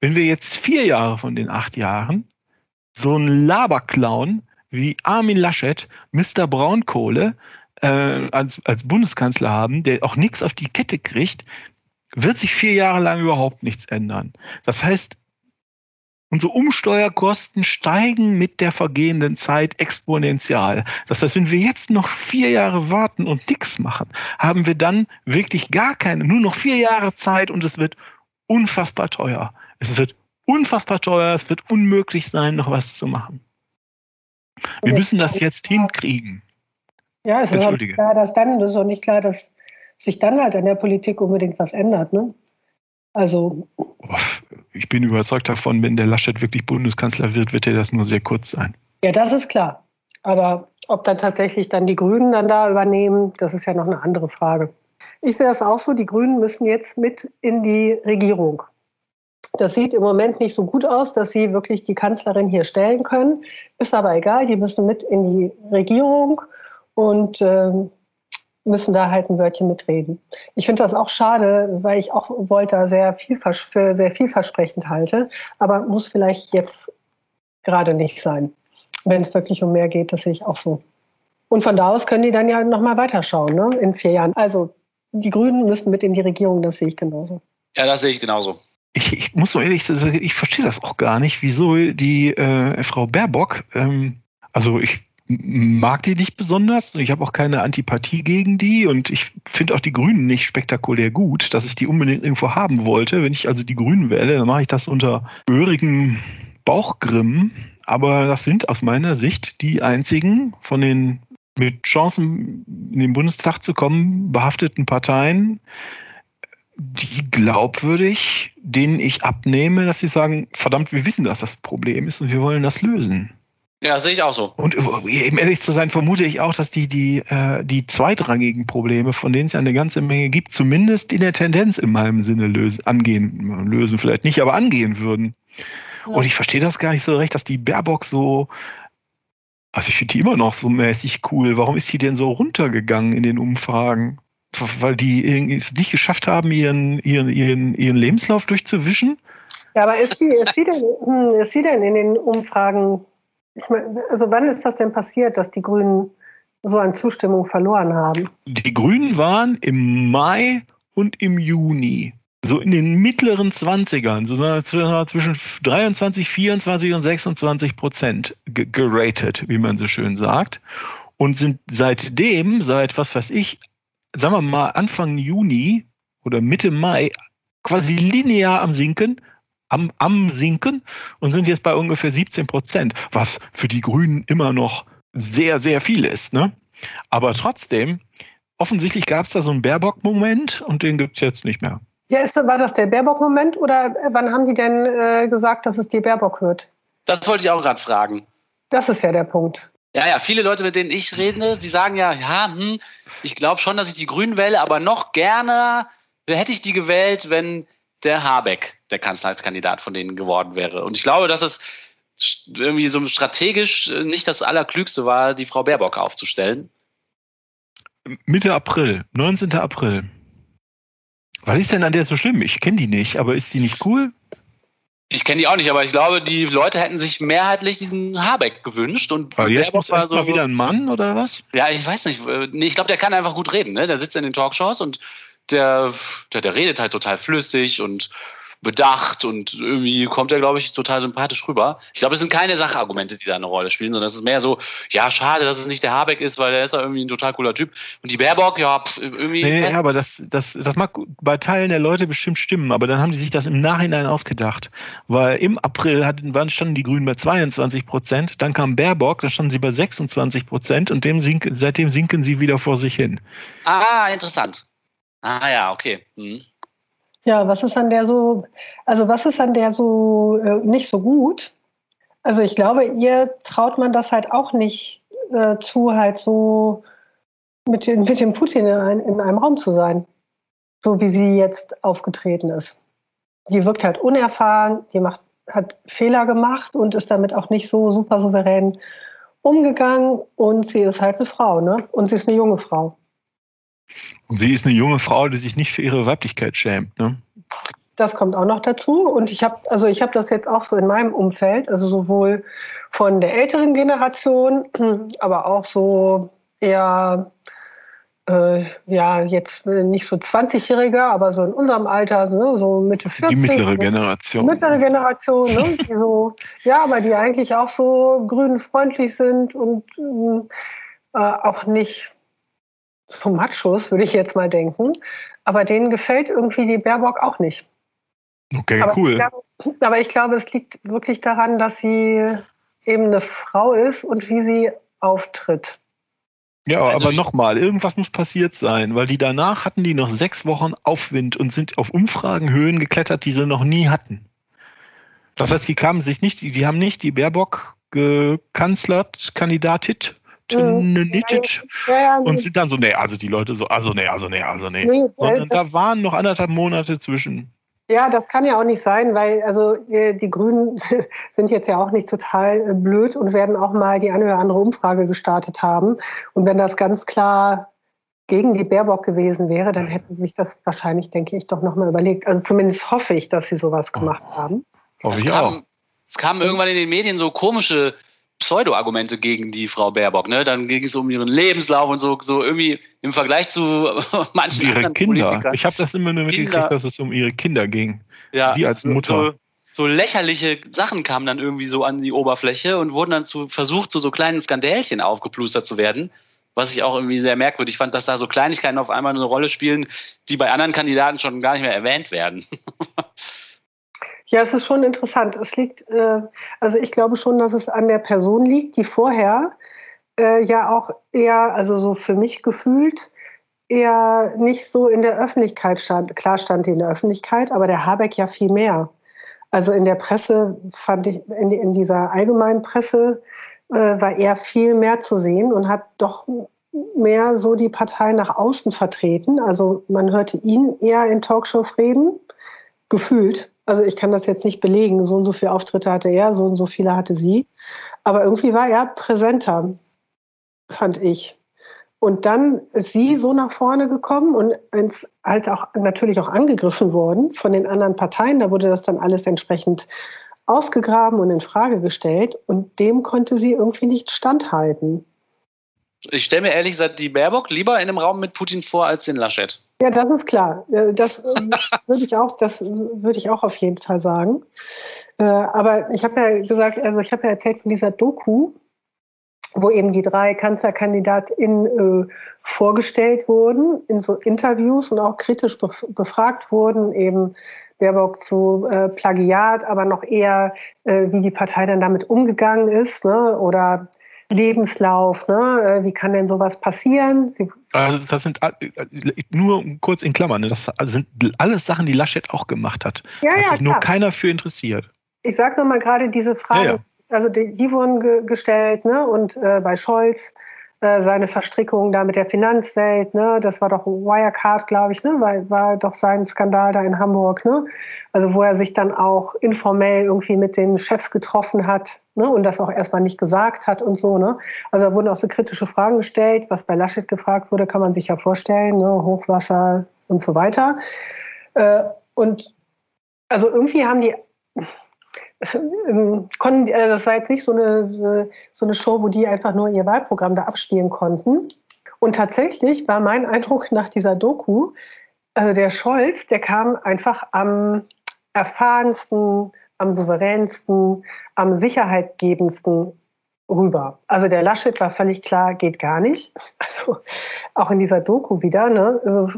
Wenn wir jetzt vier Jahre von den acht Jahren so einen Laberclown wie Armin Laschet, Mr. Braunkohle, äh, als, als Bundeskanzler haben, der auch nichts auf die Kette kriegt, wird sich vier Jahre lang überhaupt nichts ändern. Das heißt, unsere Umsteuerkosten steigen mit der vergehenden Zeit exponentiell. Das heißt, wenn wir jetzt noch vier Jahre warten und nichts machen, haben wir dann wirklich gar keine, nur noch vier Jahre Zeit und es wird unfassbar teuer. Es wird unfassbar teuer, es wird unmöglich sein, noch was zu machen. Wir müssen das jetzt hinkriegen. Ja, es ist auch nicht klar, dass dann, das ist auch nicht klar, dass sich dann halt an der Politik unbedingt was ändert. Ne? Also. Ich bin überzeugt davon, wenn der Laschet wirklich Bundeskanzler wird, wird er das nur sehr kurz sein. Ja, das ist klar. Aber ob dann tatsächlich dann die Grünen dann da übernehmen, das ist ja noch eine andere Frage. Ich sehe das auch so, die Grünen müssen jetzt mit in die Regierung. Das sieht im Moment nicht so gut aus, dass sie wirklich die Kanzlerin hier stellen können. Ist aber egal, die müssen mit in die Regierung und äh, müssen da halt ein Wörtchen mitreden. Ich finde das auch schade, weil ich auch Volta sehr, vielvers für sehr vielversprechend halte, aber muss vielleicht jetzt gerade nicht sein. Wenn es wirklich um mehr geht, das sehe ich auch so. Und von da aus können die dann ja nochmal weiterschauen, ne? in vier Jahren. Also die Grünen müssen mit in die Regierung, das sehe ich genauso. Ja, das sehe ich genauso. Ich, ich muss so ehrlich sagen, ich verstehe das auch gar nicht, wieso die äh, Frau Baerbock, ähm, also ich mag die nicht besonders. Ich habe auch keine Antipathie gegen die und ich finde auch die Grünen nicht spektakulär gut, dass ich die unbedingt irgendwo haben wollte. Wenn ich also die Grünen wähle, dann mache ich das unter gehörigem Bauchgrimm. Aber das sind aus meiner Sicht die einzigen von den mit Chancen in den Bundestag zu kommen behafteten Parteien, die glaubwürdig, denen ich abnehme, dass sie sagen, verdammt, wir wissen, dass das Problem ist und wir wollen das lösen. Ja, sehe ich auch so. Und um ehrlich zu sein, vermute ich auch, dass die, die, äh, die zweitrangigen Probleme, von denen es ja eine ganze Menge gibt, zumindest in der Tendenz in meinem Sinne lösen, angehen, lösen vielleicht nicht, aber angehen würden. Ja. Und ich verstehe das gar nicht so recht, dass die Baerbock so, also ich finde die immer noch so mäßig cool. Warum ist sie denn so runtergegangen in den Umfragen? Weil die irgendwie nicht geschafft haben, ihren, ihren, ihren, ihren Lebenslauf durchzuwischen? Ja, aber ist sie, ist sie, denn, hm, ist sie denn in den Umfragen ich meine, also wann ist das denn passiert, dass die Grünen so an Zustimmung verloren haben? Die Grünen waren im Mai und im Juni so in den mittleren 20ern, so zwischen 23, 24 und 26 Prozent geratet, wie man so schön sagt. Und sind seitdem, seit was weiß ich, sagen wir mal Anfang Juni oder Mitte Mai, quasi linear am Sinken am, am Sinken und sind jetzt bei ungefähr 17 Prozent, was für die Grünen immer noch sehr, sehr viel ist. Ne? Aber trotzdem, offensichtlich gab es da so einen Baerbock-Moment und den gibt es jetzt nicht mehr. Ja, ist, war das der Baerbock-Moment oder wann haben die denn äh, gesagt, dass es die Baerbock hört? Das wollte ich auch gerade fragen. Das ist ja der Punkt. Ja, ja, viele Leute, mit denen ich rede, sie sagen ja, ja, hm, ich glaube schon, dass ich die Grünen wähle, aber noch gerne hätte ich die gewählt, wenn der Habeck der Kanzlerkandidat von denen geworden wäre. Und ich glaube, dass es irgendwie so strategisch nicht das Allerklügste war, die Frau Baerbock aufzustellen. Mitte April, 19. April. Was ist denn an der so schlimm? Ich kenne die nicht, aber ist die nicht cool? Ich kenne die auch nicht, aber ich glaube, die Leute hätten sich mehrheitlich diesen Habeck gewünscht. Und Weil jetzt muss war so, mal wieder ein Mann oder was? Ja, ich weiß nicht. Nee, ich glaube, der kann einfach gut reden. Ne? Der sitzt in den Talkshows und der, der, der redet halt total flüssig und bedacht und irgendwie kommt er, glaube ich, total sympathisch rüber. Ich glaube, es sind keine Sachargumente, die da eine Rolle spielen, sondern es ist mehr so, ja, schade, dass es nicht der Habeck ist, weil der ist ja irgendwie ein total cooler Typ. Und die Baerbock, ja, pff, irgendwie. Nee, ja, aber das, das, das mag bei Teilen der Leute bestimmt stimmen, aber dann haben die sich das im Nachhinein ausgedacht. Weil im April hatten, waren, standen die Grünen bei 22 Prozent, dann kam Baerbock, dann standen sie bei 26 Prozent und dem sink, seitdem sinken sie wieder vor sich hin. Ah, interessant. Ah ja, okay. Hm. Ja, was ist an der so, also was ist an der so äh, nicht so gut? Also ich glaube, ihr traut man das halt auch nicht äh, zu, halt so mit, mit dem Putin in, ein, in einem Raum zu sein. So wie sie jetzt aufgetreten ist. Die wirkt halt unerfahren, die macht, hat Fehler gemacht und ist damit auch nicht so super souverän umgegangen. Und sie ist halt eine Frau, ne? Und sie ist eine junge Frau. Und sie ist eine junge Frau, die sich nicht für ihre Weiblichkeit schämt, ne? Das kommt auch noch dazu. Und ich habe, also ich habe das jetzt auch so in meinem Umfeld, also sowohl von der älteren Generation, aber auch so eher, äh, ja, jetzt nicht so 20-Jähriger, aber so in unserem Alter, ne, so Mitte 40. Die mittlere Generation. Mittlere Generation, ne, die so, ja, aber die eigentlich auch so grünfreundlich sind und äh, auch nicht so Machos, würde ich jetzt mal denken. Aber denen gefällt irgendwie die Baerbock auch nicht. Okay, aber cool. Ich glaube, aber ich glaube, es liegt wirklich daran, dass sie eben eine Frau ist und wie sie auftritt. Ja, also aber nochmal, irgendwas muss passiert sein, weil die danach hatten die noch sechs Wochen Aufwind und sind auf Umfragenhöhen geklettert, die sie noch nie hatten. Das heißt, die kamen sich nicht, die haben nicht die Baerbock gekanzlert, Kandidatit, Ja, und sind dann so, nee, also die Leute so, also nee, also nee, also nee. nee Sondern da waren noch anderthalb Monate zwischen. Ja, das kann ja auch nicht sein, weil also äh, die Grünen sind jetzt ja auch nicht total äh, blöd und werden auch mal die eine oder andere Umfrage gestartet haben. Und wenn das ganz klar gegen die Baerbock gewesen wäre, dann hätten sie sich das wahrscheinlich, denke ich, doch nochmal überlegt. Also zumindest hoffe ich, dass sie sowas gemacht oh. haben. Hoffe ich auch. Es kamen irgendwann in den Medien so komische Pseudo-Argumente gegen die Frau Baerbock. Ne? Dann ging es um ihren Lebenslauf und so, so irgendwie im Vergleich zu manchen ihre anderen Kinder. Politikern. Ich habe das immer nur mitgekriegt, dass es um ihre Kinder ging. Ja, Sie als Mutter. So, so, lächerliche Sachen kamen dann irgendwie so an die Oberfläche und wurden dann zu, versucht, zu so kleinen Skandälchen aufgeplustert zu werden. Was ich auch irgendwie sehr merkwürdig fand, dass da so Kleinigkeiten auf einmal eine Rolle spielen, die bei anderen Kandidaten schon gar nicht mehr erwähnt werden. Ja, es ist schon interessant. Es liegt, äh, also ich glaube schon, dass es an der Person liegt, die vorher äh, ja auch eher, also so für mich gefühlt, eher nicht so in der Öffentlichkeit stand. Klar stand die in der Öffentlichkeit, aber der Habeck ja viel mehr. Also in der Presse fand ich, in, in dieser allgemeinen Presse äh, war er viel mehr zu sehen und hat doch mehr so die Partei nach außen vertreten. Also man hörte ihn eher in Talkshows reden, gefühlt. Also ich kann das jetzt nicht belegen. So und so viele Auftritte hatte er, so und so viele hatte sie. Aber irgendwie war er präsenter, fand ich. Und dann ist sie so nach vorne gekommen und ist halt auch natürlich auch angegriffen worden von den anderen Parteien. Da wurde das dann alles entsprechend ausgegraben und in Frage gestellt. Und dem konnte sie irgendwie nicht standhalten. Ich stelle mir ehrlich gesagt die Baerbock lieber in einem Raum mit Putin vor als den Laschet. Ja, das ist klar. Das ähm, würde ich auch, das würde ich auch auf jeden Fall sagen. Äh, aber ich habe ja gesagt, also ich habe ja erzählt von dieser Doku, wo eben die drei KanzlerkandidatInnen äh, vorgestellt wurden in so Interviews und auch kritisch befragt wurden, eben Baerbock zu äh, Plagiat, aber noch eher, äh, wie die Partei dann damit umgegangen ist, ne? oder Lebenslauf, ne? Äh, wie kann denn sowas passieren? Sie also das sind nur kurz in Klammern, ne? das sind alles Sachen, die Laschet auch gemacht hat. Ja, hat ja, sich klar. nur keiner für interessiert. Ich sage nochmal gerade diese Frage, ja, ja. also die, die wurden ge gestellt, ne? Und äh, bei Scholz äh, seine Verstrickungen da mit der Finanzwelt, ne, das war doch Wirecard, glaube ich, ne, war, war doch sein Skandal da in Hamburg, ne, also wo er sich dann auch informell irgendwie mit den Chefs getroffen hat, ne, und das auch erstmal nicht gesagt hat und so, ne, also da wurden auch so kritische Fragen gestellt, was bei Laschet gefragt wurde, kann man sich ja vorstellen, ne, Hochwasser und so weiter, äh, und also irgendwie haben die konnten, äh, das war jetzt nicht so eine, so eine Show, wo die einfach nur ihr Wahlprogramm da abspielen konnten. Und tatsächlich war mein Eindruck nach dieser Doku, also der Scholz, der kam einfach am erfahrensten, am souveränsten, am sicherheitgebendsten rüber. Also der Laschet war völlig klar, geht gar nicht. Also auch in dieser Doku wieder. Ne? Also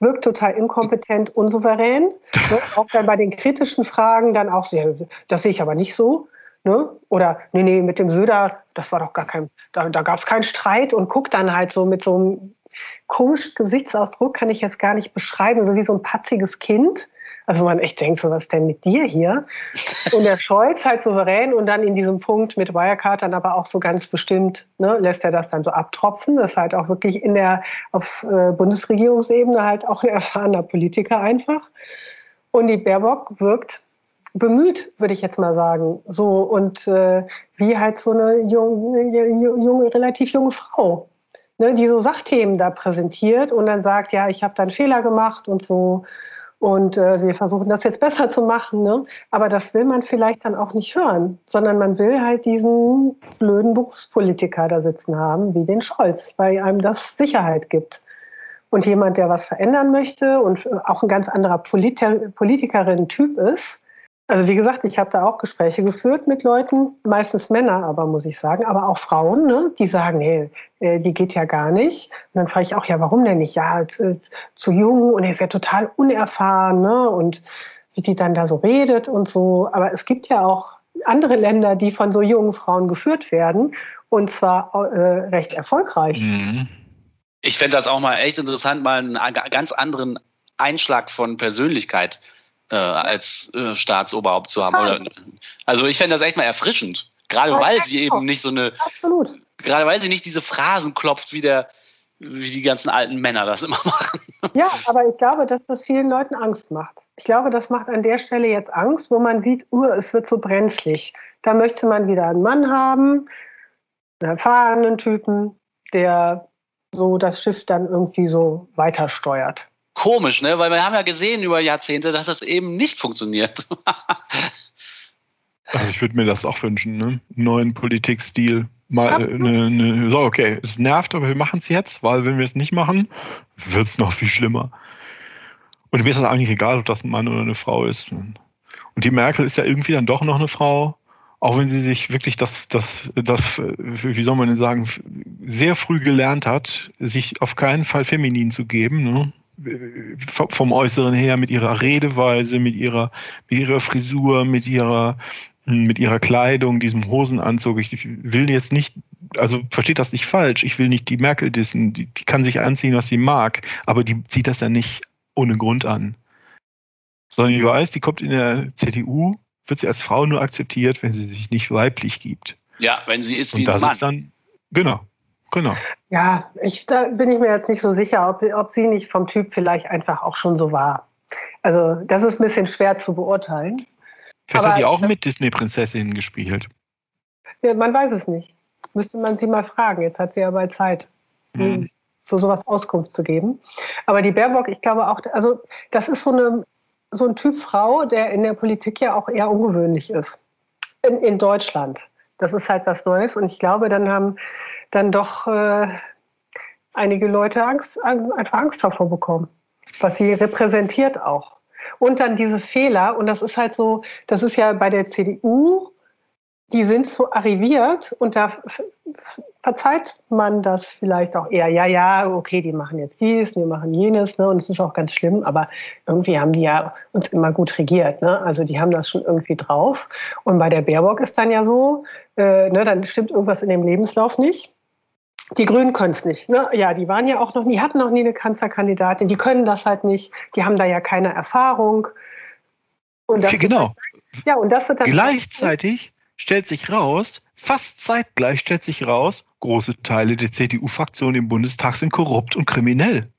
wirkt total inkompetent, unsouverän. Ne? Auch dann bei den kritischen Fragen dann auch, sehr, das sehe ich aber nicht so. Ne? Oder, nee, nee, mit dem Söder, das war doch gar kein, da, da gab es keinen Streit und guckt dann halt so mit so einem komischen Gesichtsausdruck, kann ich jetzt gar nicht beschreiben, so wie so ein patziges Kind. Also man echt denkt, so was denn mit dir hier? Und der Scholz halt souverän und dann in diesem Punkt mit Wirecard dann aber auch so ganz bestimmt, ne, lässt er das dann so abtropfen. Das ist halt auch wirklich in der, auf äh, Bundesregierungsebene halt auch ein erfahrener Politiker einfach. Und die Baerbock wirkt bemüht, würde ich jetzt mal sagen. So und äh, wie halt so eine junge, junge, relativ junge Frau, ne, die so Sachthemen da präsentiert und dann sagt, ja, ich habe da einen Fehler gemacht und so. Und äh, wir versuchen das jetzt besser zu machen. Ne? Aber das will man vielleicht dann auch nicht hören, sondern man will halt diesen blöden Berufspolitiker da sitzen haben, wie den Scholz, weil einem das Sicherheit gibt. Und jemand, der was verändern möchte und auch ein ganz anderer Politikerin-Typ ist, also wie gesagt, ich habe da auch Gespräche geführt mit Leuten, meistens Männer, aber muss ich sagen, aber auch Frauen, ne, die sagen, hey, äh, die geht ja gar nicht. Und dann frage ich auch, ja, warum denn nicht? Ja, zu, zu jung und er ist ja total unerfahren, ne? Und wie die dann da so redet und so. Aber es gibt ja auch andere Länder, die von so jungen Frauen geführt werden und zwar äh, recht erfolgreich. Mhm. Ich fände das auch mal echt interessant, mal einen ganz anderen Einschlag von Persönlichkeit äh, als äh, Staatsoberhaupt zu haben. Oder, also ich fände das echt mal erfrischend. Gerade ja, weil sie eben nicht so eine. Absolut. Gerade weil sie nicht diese Phrasen klopft, wie der wie die ganzen alten Männer das immer machen. Ja, aber ich glaube, dass das vielen Leuten Angst macht. Ich glaube, das macht an der Stelle jetzt Angst, wo man sieht, uh, es wird so brenzlig. Da möchte man wieder einen Mann haben, einen erfahrenen Typen, der so das Schiff dann irgendwie so weiter steuert komisch, ne? Weil wir haben ja gesehen über Jahrzehnte, dass das eben nicht funktioniert. also ich würde mir das auch wünschen, ne? Neuen Politikstil. Mal ne, ne, so, okay, es nervt, aber wir machen es jetzt, weil wenn wir es nicht machen, wird es noch viel schlimmer. Und mir ist es eigentlich egal, ob das ein Mann oder eine Frau ist. Und die Merkel ist ja irgendwie dann doch noch eine Frau, auch wenn sie sich wirklich das, das, das, wie soll man denn sagen, sehr früh gelernt hat, sich auf keinen Fall feminin zu geben. Ne? Vom Äußeren her, mit ihrer Redeweise, mit ihrer, mit ihrer Frisur, mit ihrer, mit ihrer Kleidung, diesem Hosenanzug. Ich will jetzt nicht, also versteht das nicht falsch, ich will nicht die Merkel dissen, die, die kann sich anziehen, was sie mag, aber die zieht das ja nicht ohne Grund an. Sondern ich weiß, die kommt in der CDU, wird sie als Frau nur akzeptiert, wenn sie sich nicht weiblich gibt. Ja, wenn sie ist wie Und das ein Mann. ist dann, genau. Genau. Ja, ich, da bin ich mir jetzt nicht so sicher, ob, ob sie nicht vom Typ vielleicht einfach auch schon so war. Also das ist ein bisschen schwer zu beurteilen. Vielleicht Aber, hat sie auch mit Disney-Prinzessinnen gespielt. Ja, man weiß es nicht. Müsste man sie mal fragen. Jetzt hat sie ja bald Zeit, hm. so sowas Auskunft zu geben. Aber die Baerbock, ich glaube auch, also das ist so, eine, so ein Typ Frau, der in der Politik ja auch eher ungewöhnlich ist. In, in Deutschland. Das ist halt was Neues. Und ich glaube, dann haben dann doch äh, einige Leute Angst, einfach Angst davor bekommen, was sie repräsentiert auch. Und dann diese Fehler, und das ist halt so, das ist ja bei der CDU, die sind so arriviert und da verzeiht man das vielleicht auch eher. Ja, ja, okay, die machen jetzt dies, die machen jenes, ne, und es ist auch ganz schlimm, aber irgendwie haben die ja uns immer gut regiert, ne, also die haben das schon irgendwie drauf. Und bei der Baerbock ist dann ja so, äh, ne, dann stimmt irgendwas in dem Lebenslauf nicht. Die Grünen können es nicht. Ne? Ja, die waren ja auch noch nie, hatten noch nie eine Kanzlerkandidatin. Die können das halt nicht. Die haben da ja keine Erfahrung. genau. ja, und das wird dann. Gleichzeitig stellt sich raus, fast zeitgleich stellt sich raus, große Teile der CDU-Fraktion im Bundestag sind korrupt und kriminell.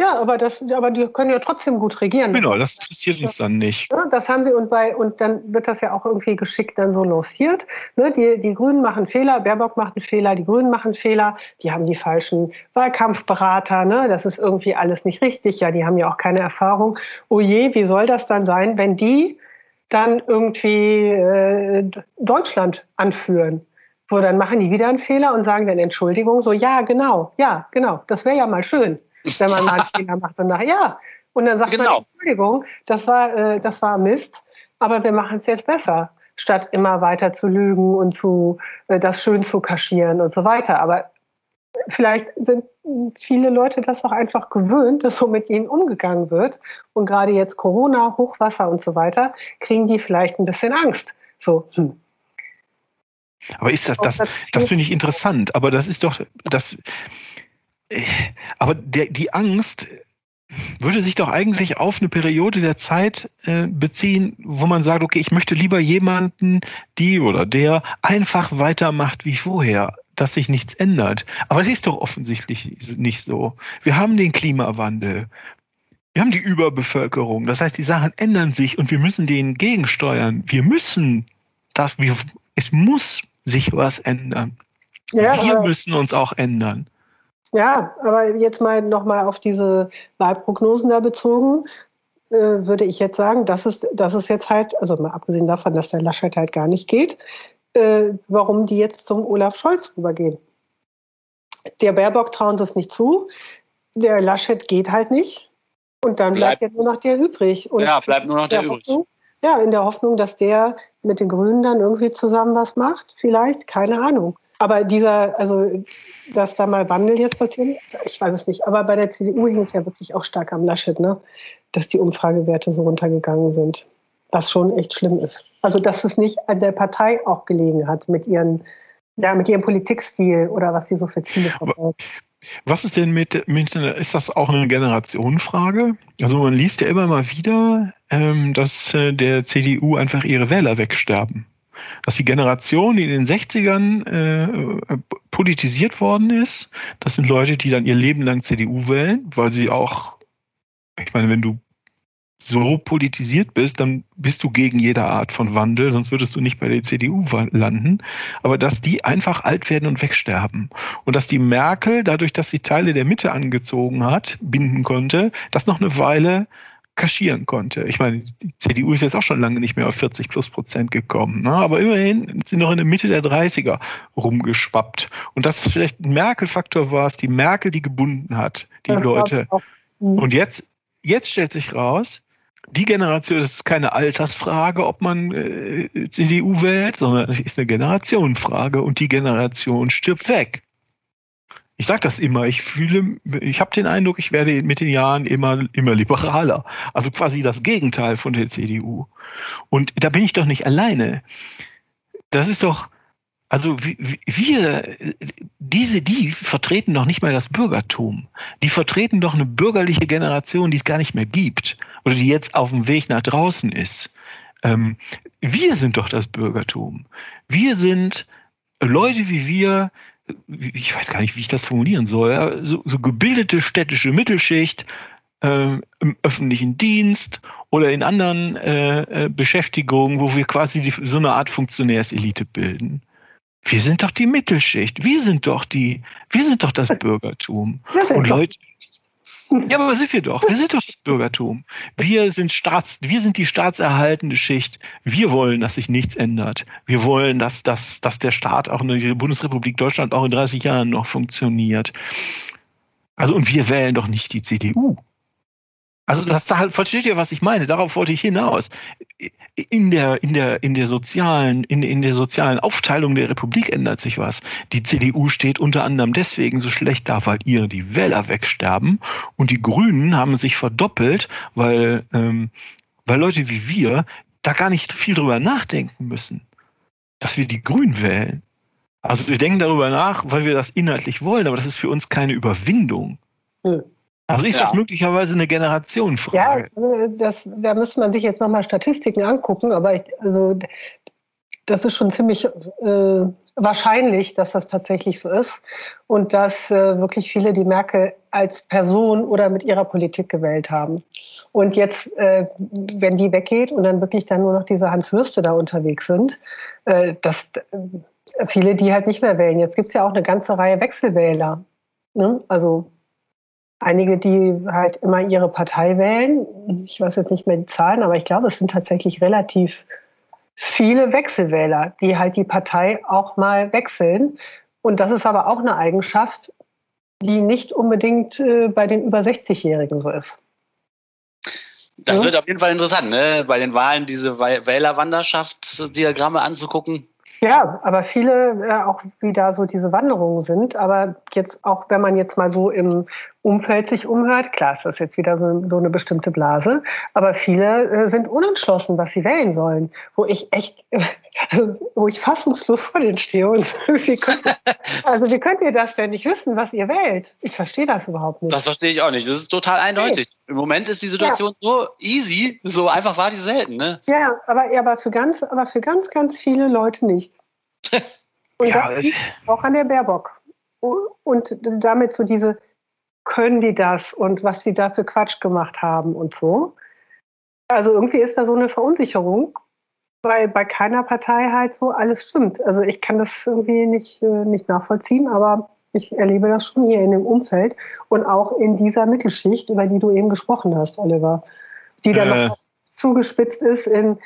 Ja, aber das, aber die können ja trotzdem gut regieren. Genau, das interessiert uns dann nicht. Ja, das haben sie und bei und dann wird das ja auch irgendwie geschickt dann so lanciert. Ne, die, die Grünen machen Fehler, Baerbock macht einen Fehler, die Grünen machen Fehler, die haben die falschen Wahlkampfberater, ne, das ist irgendwie alles nicht richtig. Ja, die haben ja auch keine Erfahrung. Oh je, wie soll das dann sein, wenn die dann irgendwie äh, Deutschland anführen? So, dann machen die wieder einen Fehler und sagen dann Entschuldigung, so ja, genau, ja, genau, das wäre ja mal schön wenn man mal einen Fehler macht und nachher, ja. Und dann sagt genau. man, Entschuldigung, das war, äh, das war Mist, aber wir machen es jetzt besser, statt immer weiter zu lügen und zu, äh, das schön zu kaschieren und so weiter. Aber vielleicht sind viele Leute das auch einfach gewöhnt, dass so mit ihnen umgegangen wird. Und gerade jetzt Corona, Hochwasser und so weiter, kriegen die vielleicht ein bisschen Angst. So, hm. Aber ist das, das, das finde ich interessant, aber das ist doch, das, aber der, die Angst würde sich doch eigentlich auf eine Periode der Zeit äh, beziehen, wo man sagt, okay, ich möchte lieber jemanden, die oder der einfach weitermacht wie vorher, dass sich nichts ändert. Aber das ist doch offensichtlich nicht so. Wir haben den Klimawandel. Wir haben die Überbevölkerung. Das heißt, die Sachen ändern sich und wir müssen denen gegensteuern. Wir müssen das, wir, es muss sich was ändern. Ja, wir müssen uns auch ändern. Ja, aber jetzt mal nochmal auf diese Wahlprognosen da bezogen, äh, würde ich jetzt sagen, das ist, das ist jetzt halt, also mal abgesehen davon, dass der Laschet halt gar nicht geht, äh, warum die jetzt zum Olaf Scholz rübergehen. Der Baerbock trauen sie es nicht zu, der Laschet geht halt nicht und dann bleibt, bleibt ja nur noch der übrig. Und ja, bleibt nur noch der, der übrig. Hoffnung, ja, in der Hoffnung, dass der mit den Grünen dann irgendwie zusammen was macht, vielleicht, keine Ahnung. Aber dieser, also dass da mal Wandel jetzt passiert, ich weiß es nicht. Aber bei der CDU hing es ja wirklich auch stark am Laschet, ne? dass die Umfragewerte so runtergegangen sind. Was schon echt schlimm ist. Also dass es nicht an der Partei auch gelegen hat mit ihren, ja, mit ihrem Politikstil oder was sie so für Ziele verfolgt. Was ist denn mit, mit, ist das auch eine Generationenfrage? Also man liest ja immer mal wieder, ähm, dass äh, der CDU einfach ihre Wähler wegsterben dass die Generation, die in den 60ern äh, politisiert worden ist, das sind Leute, die dann ihr Leben lang CDU wählen, weil sie auch, ich meine, wenn du so politisiert bist, dann bist du gegen jede Art von Wandel, sonst würdest du nicht bei der CDU landen. Aber dass die einfach alt werden und wegsterben. Und dass die Merkel, dadurch, dass sie Teile der Mitte angezogen hat, binden konnte, das noch eine Weile kaschieren konnte. Ich meine, die CDU ist jetzt auch schon lange nicht mehr auf 40 plus Prozent gekommen, ne? aber immerhin sind sie noch in der Mitte der 30er rumgeschwappt. Und das ist vielleicht ein Merkel-Faktor war es, die Merkel, die gebunden hat, die das Leute. Mhm. Und jetzt, jetzt stellt sich raus, die Generation, das ist keine Altersfrage, ob man äh, CDU wählt, sondern es ist eine Generationenfrage und die Generation stirbt weg ich sage das immer, ich fühle, ich habe den Eindruck, ich werde mit den Jahren immer, immer liberaler. Also quasi das Gegenteil von der CDU. Und da bin ich doch nicht alleine. Das ist doch, also wir, diese, die vertreten doch nicht mal das Bürgertum. Die vertreten doch eine bürgerliche Generation, die es gar nicht mehr gibt oder die jetzt auf dem Weg nach draußen ist. Ähm, wir sind doch das Bürgertum. Wir sind Leute wie wir, ich weiß gar nicht, wie ich das formulieren soll, so, so gebildete städtische Mittelschicht äh, im öffentlichen Dienst oder in anderen äh, äh, Beschäftigungen, wo wir quasi die, so eine Art Funktionärselite bilden. Wir sind doch die Mittelschicht. Wir sind doch die, wir sind doch das Bürgertum. Und Leute, ja, aber sind wir doch. Wir sind doch das Bürgertum. Wir sind Staats, wir sind die staatserhaltende Schicht. Wir wollen, dass sich nichts ändert. Wir wollen, dass, dass, dass der Staat auch in der Bundesrepublik Deutschland auch in 30 Jahren noch funktioniert. Also, und wir wählen doch nicht die CDU. Also das da versteht ihr, was ich meine? Darauf wollte ich hinaus. In der in der in der sozialen in, in der sozialen Aufteilung der Republik ändert sich was. Die CDU steht unter anderem deswegen so schlecht da, weil ihr die Wähler wegsterben und die Grünen haben sich verdoppelt, weil ähm, weil Leute wie wir da gar nicht viel drüber nachdenken müssen, dass wir die Grünen wählen. Also wir denken darüber nach, weil wir das inhaltlich wollen, aber das ist für uns keine Überwindung. Hm. Also ist ja. das möglicherweise eine Generationenfrage? Ja, also das, da müsste man sich jetzt nochmal Statistiken angucken, aber ich, also das ist schon ziemlich äh, wahrscheinlich, dass das tatsächlich so ist und dass äh, wirklich viele die Merkel als Person oder mit ihrer Politik gewählt haben. Und jetzt, äh, wenn die weggeht und dann wirklich dann nur noch diese Hans Würste da unterwegs sind, äh, dass äh, viele die halt nicht mehr wählen. Jetzt gibt es ja auch eine ganze Reihe Wechselwähler. Ne? Also einige, die halt immer ihre Partei wählen. Ich weiß jetzt nicht mehr die Zahlen, aber ich glaube, es sind tatsächlich relativ viele Wechselwähler, die halt die Partei auch mal wechseln. Und das ist aber auch eine Eigenschaft, die nicht unbedingt äh, bei den über 60-Jährigen so ist. Das ja. wird auf jeden Fall interessant, ne? bei den Wahlen diese Wählerwanderschaft-Diagramme anzugucken. Ja, aber viele äh, auch wie da so diese Wanderungen sind. Aber jetzt auch, wenn man jetzt mal so im Umfeld sich umhört, klar, ist das jetzt wieder so, so eine bestimmte Blase, aber viele äh, sind unentschlossen, was sie wählen sollen, wo ich echt, äh, wo ich fassungslos vor denen stehe und wie könnt, also wie könnt ihr das denn nicht wissen, was ihr wählt? Ich verstehe das überhaupt nicht. Das verstehe ich auch nicht. Das ist total eindeutig. Im Moment ist die Situation ja. so easy, so einfach war die selten, ne? Ja, aber, aber für ganz, aber für ganz, ganz viele Leute nicht. Und ja, das liegt auch an der Baerbock. Und damit so diese, können die das und was sie da für Quatsch gemacht haben und so. Also irgendwie ist da so eine Verunsicherung, weil bei keiner Partei halt so alles stimmt. Also ich kann das irgendwie nicht, äh, nicht nachvollziehen, aber ich erlebe das schon hier in dem Umfeld und auch in dieser Mittelschicht, über die du eben gesprochen hast, Oliver, die dann äh. noch zugespitzt ist in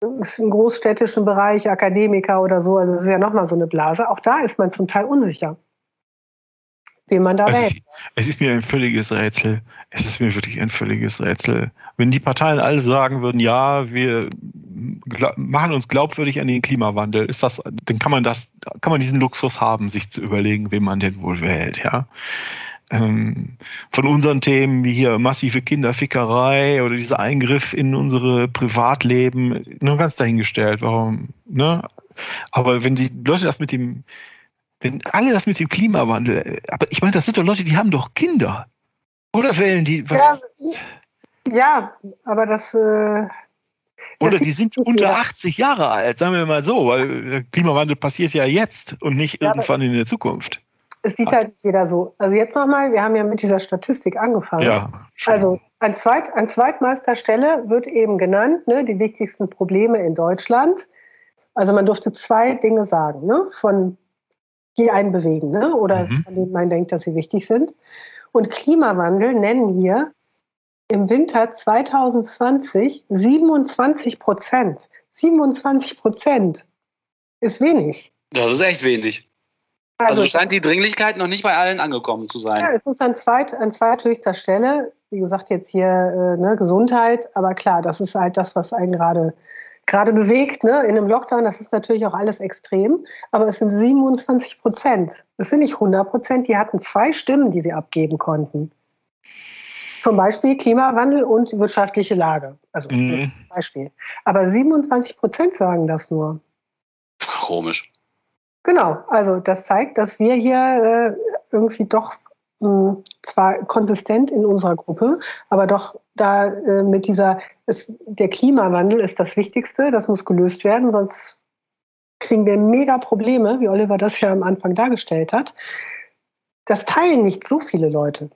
im großstädtischen Bereich, Akademiker oder so, also das ist ja nochmal so eine Blase. Auch da ist man zum Teil unsicher, wie man da also wählt. Es ist mir ein völliges Rätsel. Es ist mir wirklich ein völliges Rätsel. Wenn die Parteien alle sagen würden, ja, wir machen uns glaubwürdig an den Klimawandel, ist das, dann kann man das, kann man diesen Luxus haben, sich zu überlegen, wen man denn wohl wählt, ja ähm, von unseren Themen wie hier massive Kinderfickerei oder dieser Eingriff in unsere Privatleben nur ganz dahingestellt. Warum? Ne? Aber wenn die Leute das mit dem, wenn alle das mit dem Klimawandel, aber ich meine, das sind doch Leute, die haben doch Kinder. Oder wählen die? Was? Ja, ja, aber das. Äh oder die sind unter 80 Jahre alt, sagen wir mal so, weil der Klimawandel passiert ja jetzt und nicht ja, irgendwann in der Zukunft es sieht halt nicht jeder so. Also jetzt nochmal, wir haben ja mit dieser Statistik angefangen. Ja, also an, Zweit, an Zweitmeisterstelle wird eben genannt, ne, die wichtigsten Probleme in Deutschland. Also man durfte zwei Dinge sagen, ne, von die einen bewegen, ne, oder mhm. von denen man denkt, dass sie wichtig sind. Und Klimawandel nennen hier im Winter 2020 27 Prozent. 27 Prozent ist wenig. Das ist echt wenig. Also, also, scheint die Dringlichkeit noch nicht bei allen angekommen zu sein. Ja, es ist an, zweit, an zweithöchster Stelle. Wie gesagt, jetzt hier äh, ne, Gesundheit. Aber klar, das ist halt das, was einen gerade gerade bewegt. Ne? In einem Lockdown, das ist natürlich auch alles extrem. Aber es sind 27 Prozent. Es sind nicht 100 Prozent. Die hatten zwei Stimmen, die sie abgeben konnten. Zum Beispiel Klimawandel und wirtschaftliche Lage. Also mhm. Beispiel. Aber 27 Prozent sagen das nur. Komisch. Genau, also das zeigt, dass wir hier äh, irgendwie doch mh, zwar konsistent in unserer Gruppe, aber doch da äh, mit dieser, ist, der Klimawandel ist das Wichtigste, das muss gelöst werden, sonst kriegen wir mega Probleme, wie Oliver das ja am Anfang dargestellt hat. Das teilen nicht so viele Leute.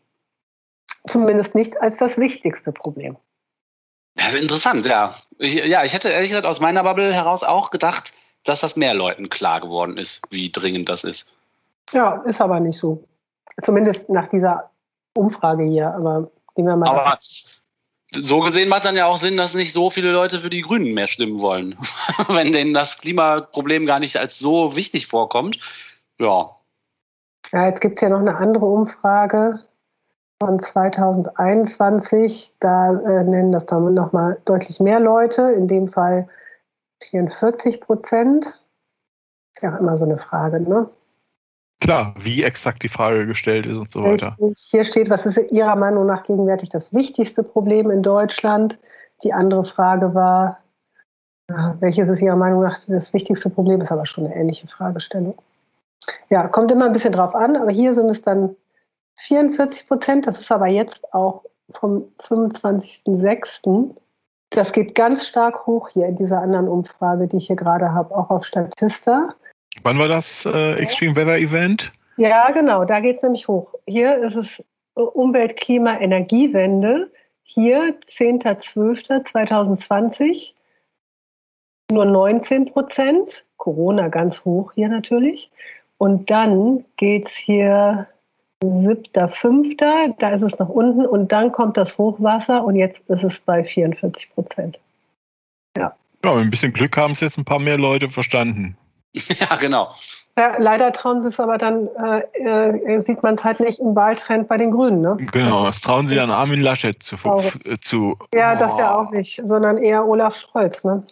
Zumindest nicht als das wichtigste Problem. Das ist interessant, ja. Ich, ja, ich hätte ehrlich gesagt aus meiner Bubble heraus auch gedacht, dass das mehr Leuten klar geworden ist, wie dringend das ist. Ja, ist aber nicht so. Zumindest nach dieser Umfrage hier. Aber gehen wir mal. Aber so gesehen macht dann ja auch Sinn, dass nicht so viele Leute für die Grünen mehr stimmen wollen. Wenn denen das Klimaproblem gar nicht als so wichtig vorkommt. Ja. Ja, jetzt gibt es ja noch eine andere Umfrage von 2021. Da äh, nennen das dann nochmal deutlich mehr Leute. In dem Fall 44 Prozent. Ist ja auch immer so eine Frage, ne? Klar, wie exakt die Frage gestellt ist und so weiter. Hier steht, was ist Ihrer Meinung nach gegenwärtig das wichtigste Problem in Deutschland? Die andere Frage war, welches ist Ihrer Meinung nach das wichtigste Problem? Ist aber schon eine ähnliche Fragestellung. Ja, kommt immer ein bisschen drauf an, aber hier sind es dann 44 Prozent. Das ist aber jetzt auch vom 25.06. Das geht ganz stark hoch hier in dieser anderen Umfrage, die ich hier gerade habe, auch auf Statista. Wann war das äh, Extreme Weather Event? Ja, genau, da geht es nämlich hoch. Hier ist es Umwelt, Klima, Energiewende. Hier 10.12.2020 nur 19 Prozent. Corona ganz hoch hier natürlich. Und dann geht es hier 7.5., da ist es nach unten und dann kommt das Hochwasser und jetzt ist es bei 44 Prozent. Ja. Ja, mit ein bisschen Glück haben es jetzt ein paar mehr Leute verstanden. Ja, genau. Ja, leider trauen sie es aber dann, äh, äh, sieht man es halt nicht im Wahltrend bei den Grünen. Ne? Genau, das trauen sie dann Armin Laschet zu. Äh, zu ja, oh. das ja auch nicht, sondern eher Olaf Scholz. Ne?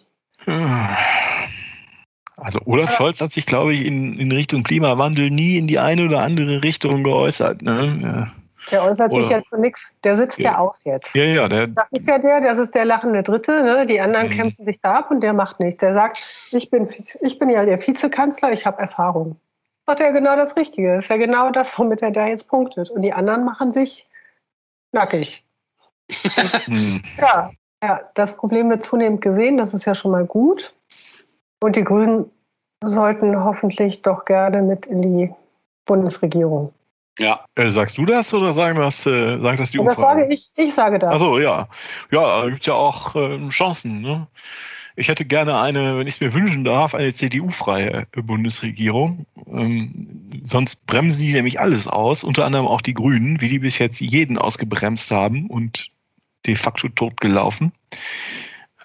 Also Olaf Scholz hat sich, glaube ich, in, in Richtung Klimawandel nie in die eine oder andere Richtung geäußert. Ne? Ja. Der äußert oder, sich jetzt für nichts. Der sitzt ja, ja aus jetzt. Ja, ja. Der, das ist ja der, das ist der lachende Dritte. Ne? Die anderen mhm. kämpfen sich da ab und der macht nichts. Der sagt, ich bin, ich bin ja der Vizekanzler, ich habe Erfahrung. Macht er genau das Richtige. Das ist ja genau das, womit er da jetzt punktet. Und die anderen machen sich nackig. Mhm. Ja, ja, das Problem wird zunehmend gesehen. Das ist ja schon mal gut. Und die Grünen sollten hoffentlich doch gerne mit in die Bundesregierung. Ja. Äh, sagst du das oder sagen das, äh, sagt das die Umfrage? Das sage ich, ich sage das. Achso, ja. Ja, da gibt es ja auch äh, Chancen. Ne? Ich hätte gerne eine, wenn ich es mir wünschen darf, eine CDU-freie Bundesregierung. Ähm, sonst bremsen die nämlich alles aus, unter anderem auch die Grünen, wie die bis jetzt jeden ausgebremst haben und de facto totgelaufen.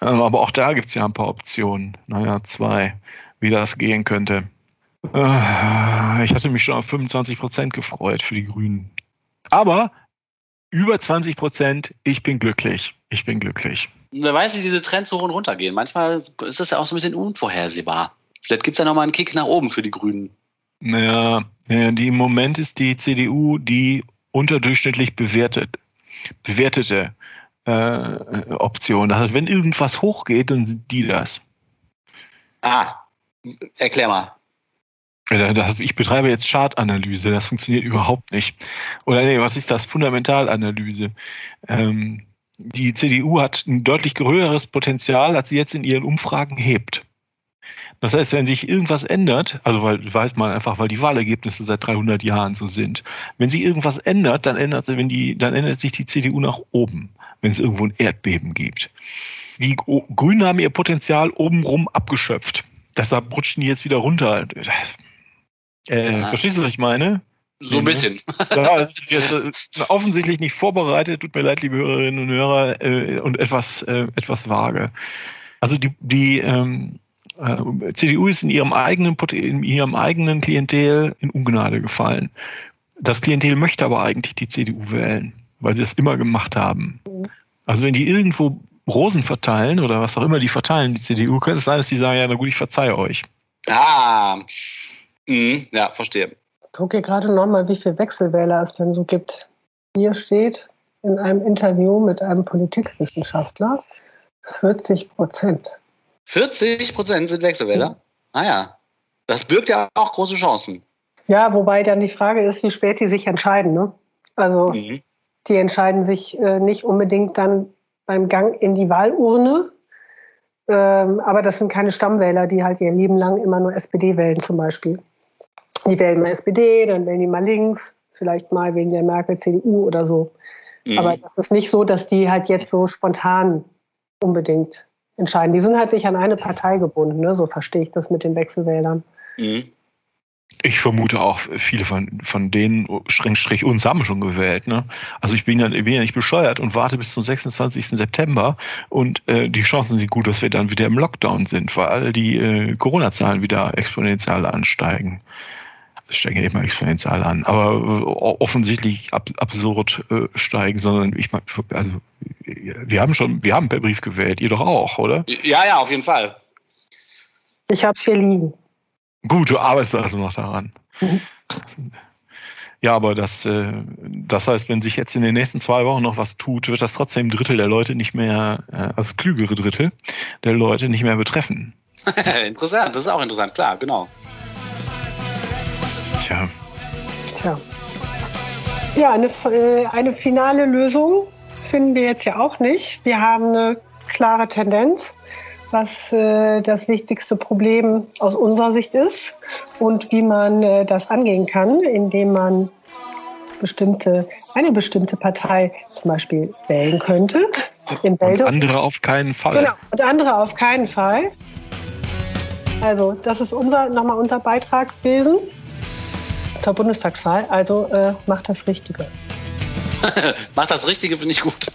Ähm, aber auch da gibt es ja ein paar Optionen. Naja, zwei, wie das gehen könnte. Äh, ich hatte mich schon auf 25 Prozent gefreut für die Grünen. Aber über 20 Prozent, ich bin glücklich. Ich bin glücklich. Wer weiß, wie diese Trends hoch und runter gehen. Manchmal ist das ja auch so ein bisschen unvorhersehbar. Vielleicht gibt es ja nochmal einen Kick nach oben für die Grünen. Naja, die im Moment ist die CDU die unterdurchschnittlich bewertet, bewertete äh, Option. Also wenn irgendwas hochgeht, dann sind die das. Ah, erklär mal. Ich betreibe jetzt Chartanalyse, das funktioniert überhaupt nicht. Oder nee, was ist das? Fundamentalanalyse. Ähm, die CDU hat ein deutlich höheres Potenzial, als sie jetzt in ihren Umfragen hebt. Das heißt, wenn sich irgendwas ändert, also weil weiß man einfach, weil die Wahlergebnisse seit 300 Jahren so sind, wenn sich irgendwas ändert, dann ändert, wenn die, dann ändert sich die CDU nach oben, wenn es irgendwo ein Erdbeben gibt. Die Grünen haben ihr Potenzial obenrum abgeschöpft. Deshalb rutschen die jetzt wieder runter. Äh, ja. Verstehst du, was ich meine? So ein bisschen. Ja, das ist jetzt äh, offensichtlich nicht vorbereitet. Tut mir leid, liebe Hörerinnen und Hörer, äh, und etwas, äh, etwas vage. Also die, die ähm, äh, CDU ist in ihrem eigenen in ihrem eigenen Klientel in Ungnade gefallen. Das Klientel möchte aber eigentlich die CDU wählen, weil sie es immer gemacht haben. Also wenn die irgendwo Rosen verteilen oder was auch immer die verteilen, die CDU, könnte es sein, dass die sagen, ja, na gut, ich verzeihe euch. Ah, Mhm, ja, verstehe. Ich gucke gerade nochmal, wie viele Wechselwähler es denn so gibt. Hier steht in einem Interview mit einem Politikwissenschaftler 40 Prozent. 40 Prozent sind Wechselwähler? Mhm. Naja, das birgt ja auch große Chancen. Ja, wobei dann die Frage ist, wie spät die sich entscheiden. Ne? Also mhm. die entscheiden sich äh, nicht unbedingt dann beim Gang in die Wahlurne, ähm, aber das sind keine Stammwähler, die halt ihr Leben lang immer nur SPD wählen zum Beispiel. Die wählen mal SPD, dann wählen die mal links, vielleicht mal wegen der Merkel CDU oder so. Mhm. Aber das ist nicht so, dass die halt jetzt so spontan unbedingt entscheiden. Die sind halt nicht an eine Partei gebunden, ne? so verstehe ich das mit den Wechselwählern. Mhm. Ich vermute auch, viele von, von denen, Strich uns haben schon gewählt. Ne? Also ich bin ja, bin ja nicht bescheuert und warte bis zum 26. September und äh, die Chancen sind gut, dass wir dann wieder im Lockdown sind, weil all die äh, Corona-Zahlen wieder exponentiell ansteigen. Das steigen ja immer exponentiell an, aber offensichtlich ab, absurd äh, steigen, sondern ich meine, also wir haben schon, wir haben per Brief gewählt, ihr doch auch, oder? Ja, ja, auf jeden Fall. Ich habe es hier liegen. Gut, du arbeitest also noch daran. Mhm. Ja, aber das, äh, das heißt, wenn sich jetzt in den nächsten zwei Wochen noch was tut, wird das trotzdem ein Drittel der Leute nicht mehr, äh, also klügere Drittel der Leute nicht mehr betreffen. interessant, das ist auch interessant, klar, genau. Tja. Tja. Ja, eine, äh, eine finale Lösung finden wir jetzt ja auch nicht. Wir haben eine klare Tendenz, was äh, das wichtigste Problem aus unserer Sicht ist und wie man äh, das angehen kann, indem man bestimmte, eine bestimmte Partei zum Beispiel wählen könnte. und andere auf keinen Fall. Genau, und andere auf keinen Fall. Also, das ist unser, nochmal unser Beitrag gewesen zur Bundestagswahl. Also äh, macht das Richtige. macht das Richtige, finde ich gut.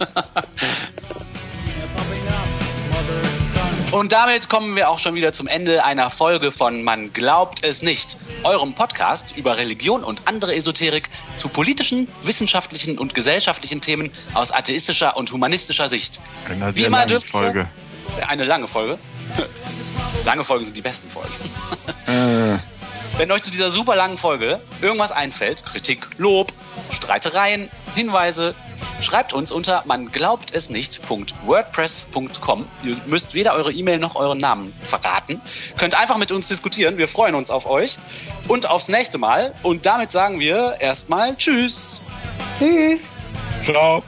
Und damit kommen wir auch schon wieder zum Ende einer Folge von Man glaubt es nicht, eurem Podcast über Religion und andere Esoterik zu politischen, wissenschaftlichen und gesellschaftlichen Themen aus atheistischer und humanistischer Sicht. Eine sehr lange Folge. Eine lange Folge. lange Folgen sind die besten Folgen. Äh. Wenn euch zu dieser super langen Folge irgendwas einfällt, Kritik, Lob, Streitereien, Hinweise, Schreibt uns unter man glaubt es nicht.wordpress.com. Ihr müsst weder eure E-Mail noch euren Namen verraten. Könnt einfach mit uns diskutieren. Wir freuen uns auf euch und aufs nächste Mal. Und damit sagen wir erstmal Tschüss. Tschüss. Ciao.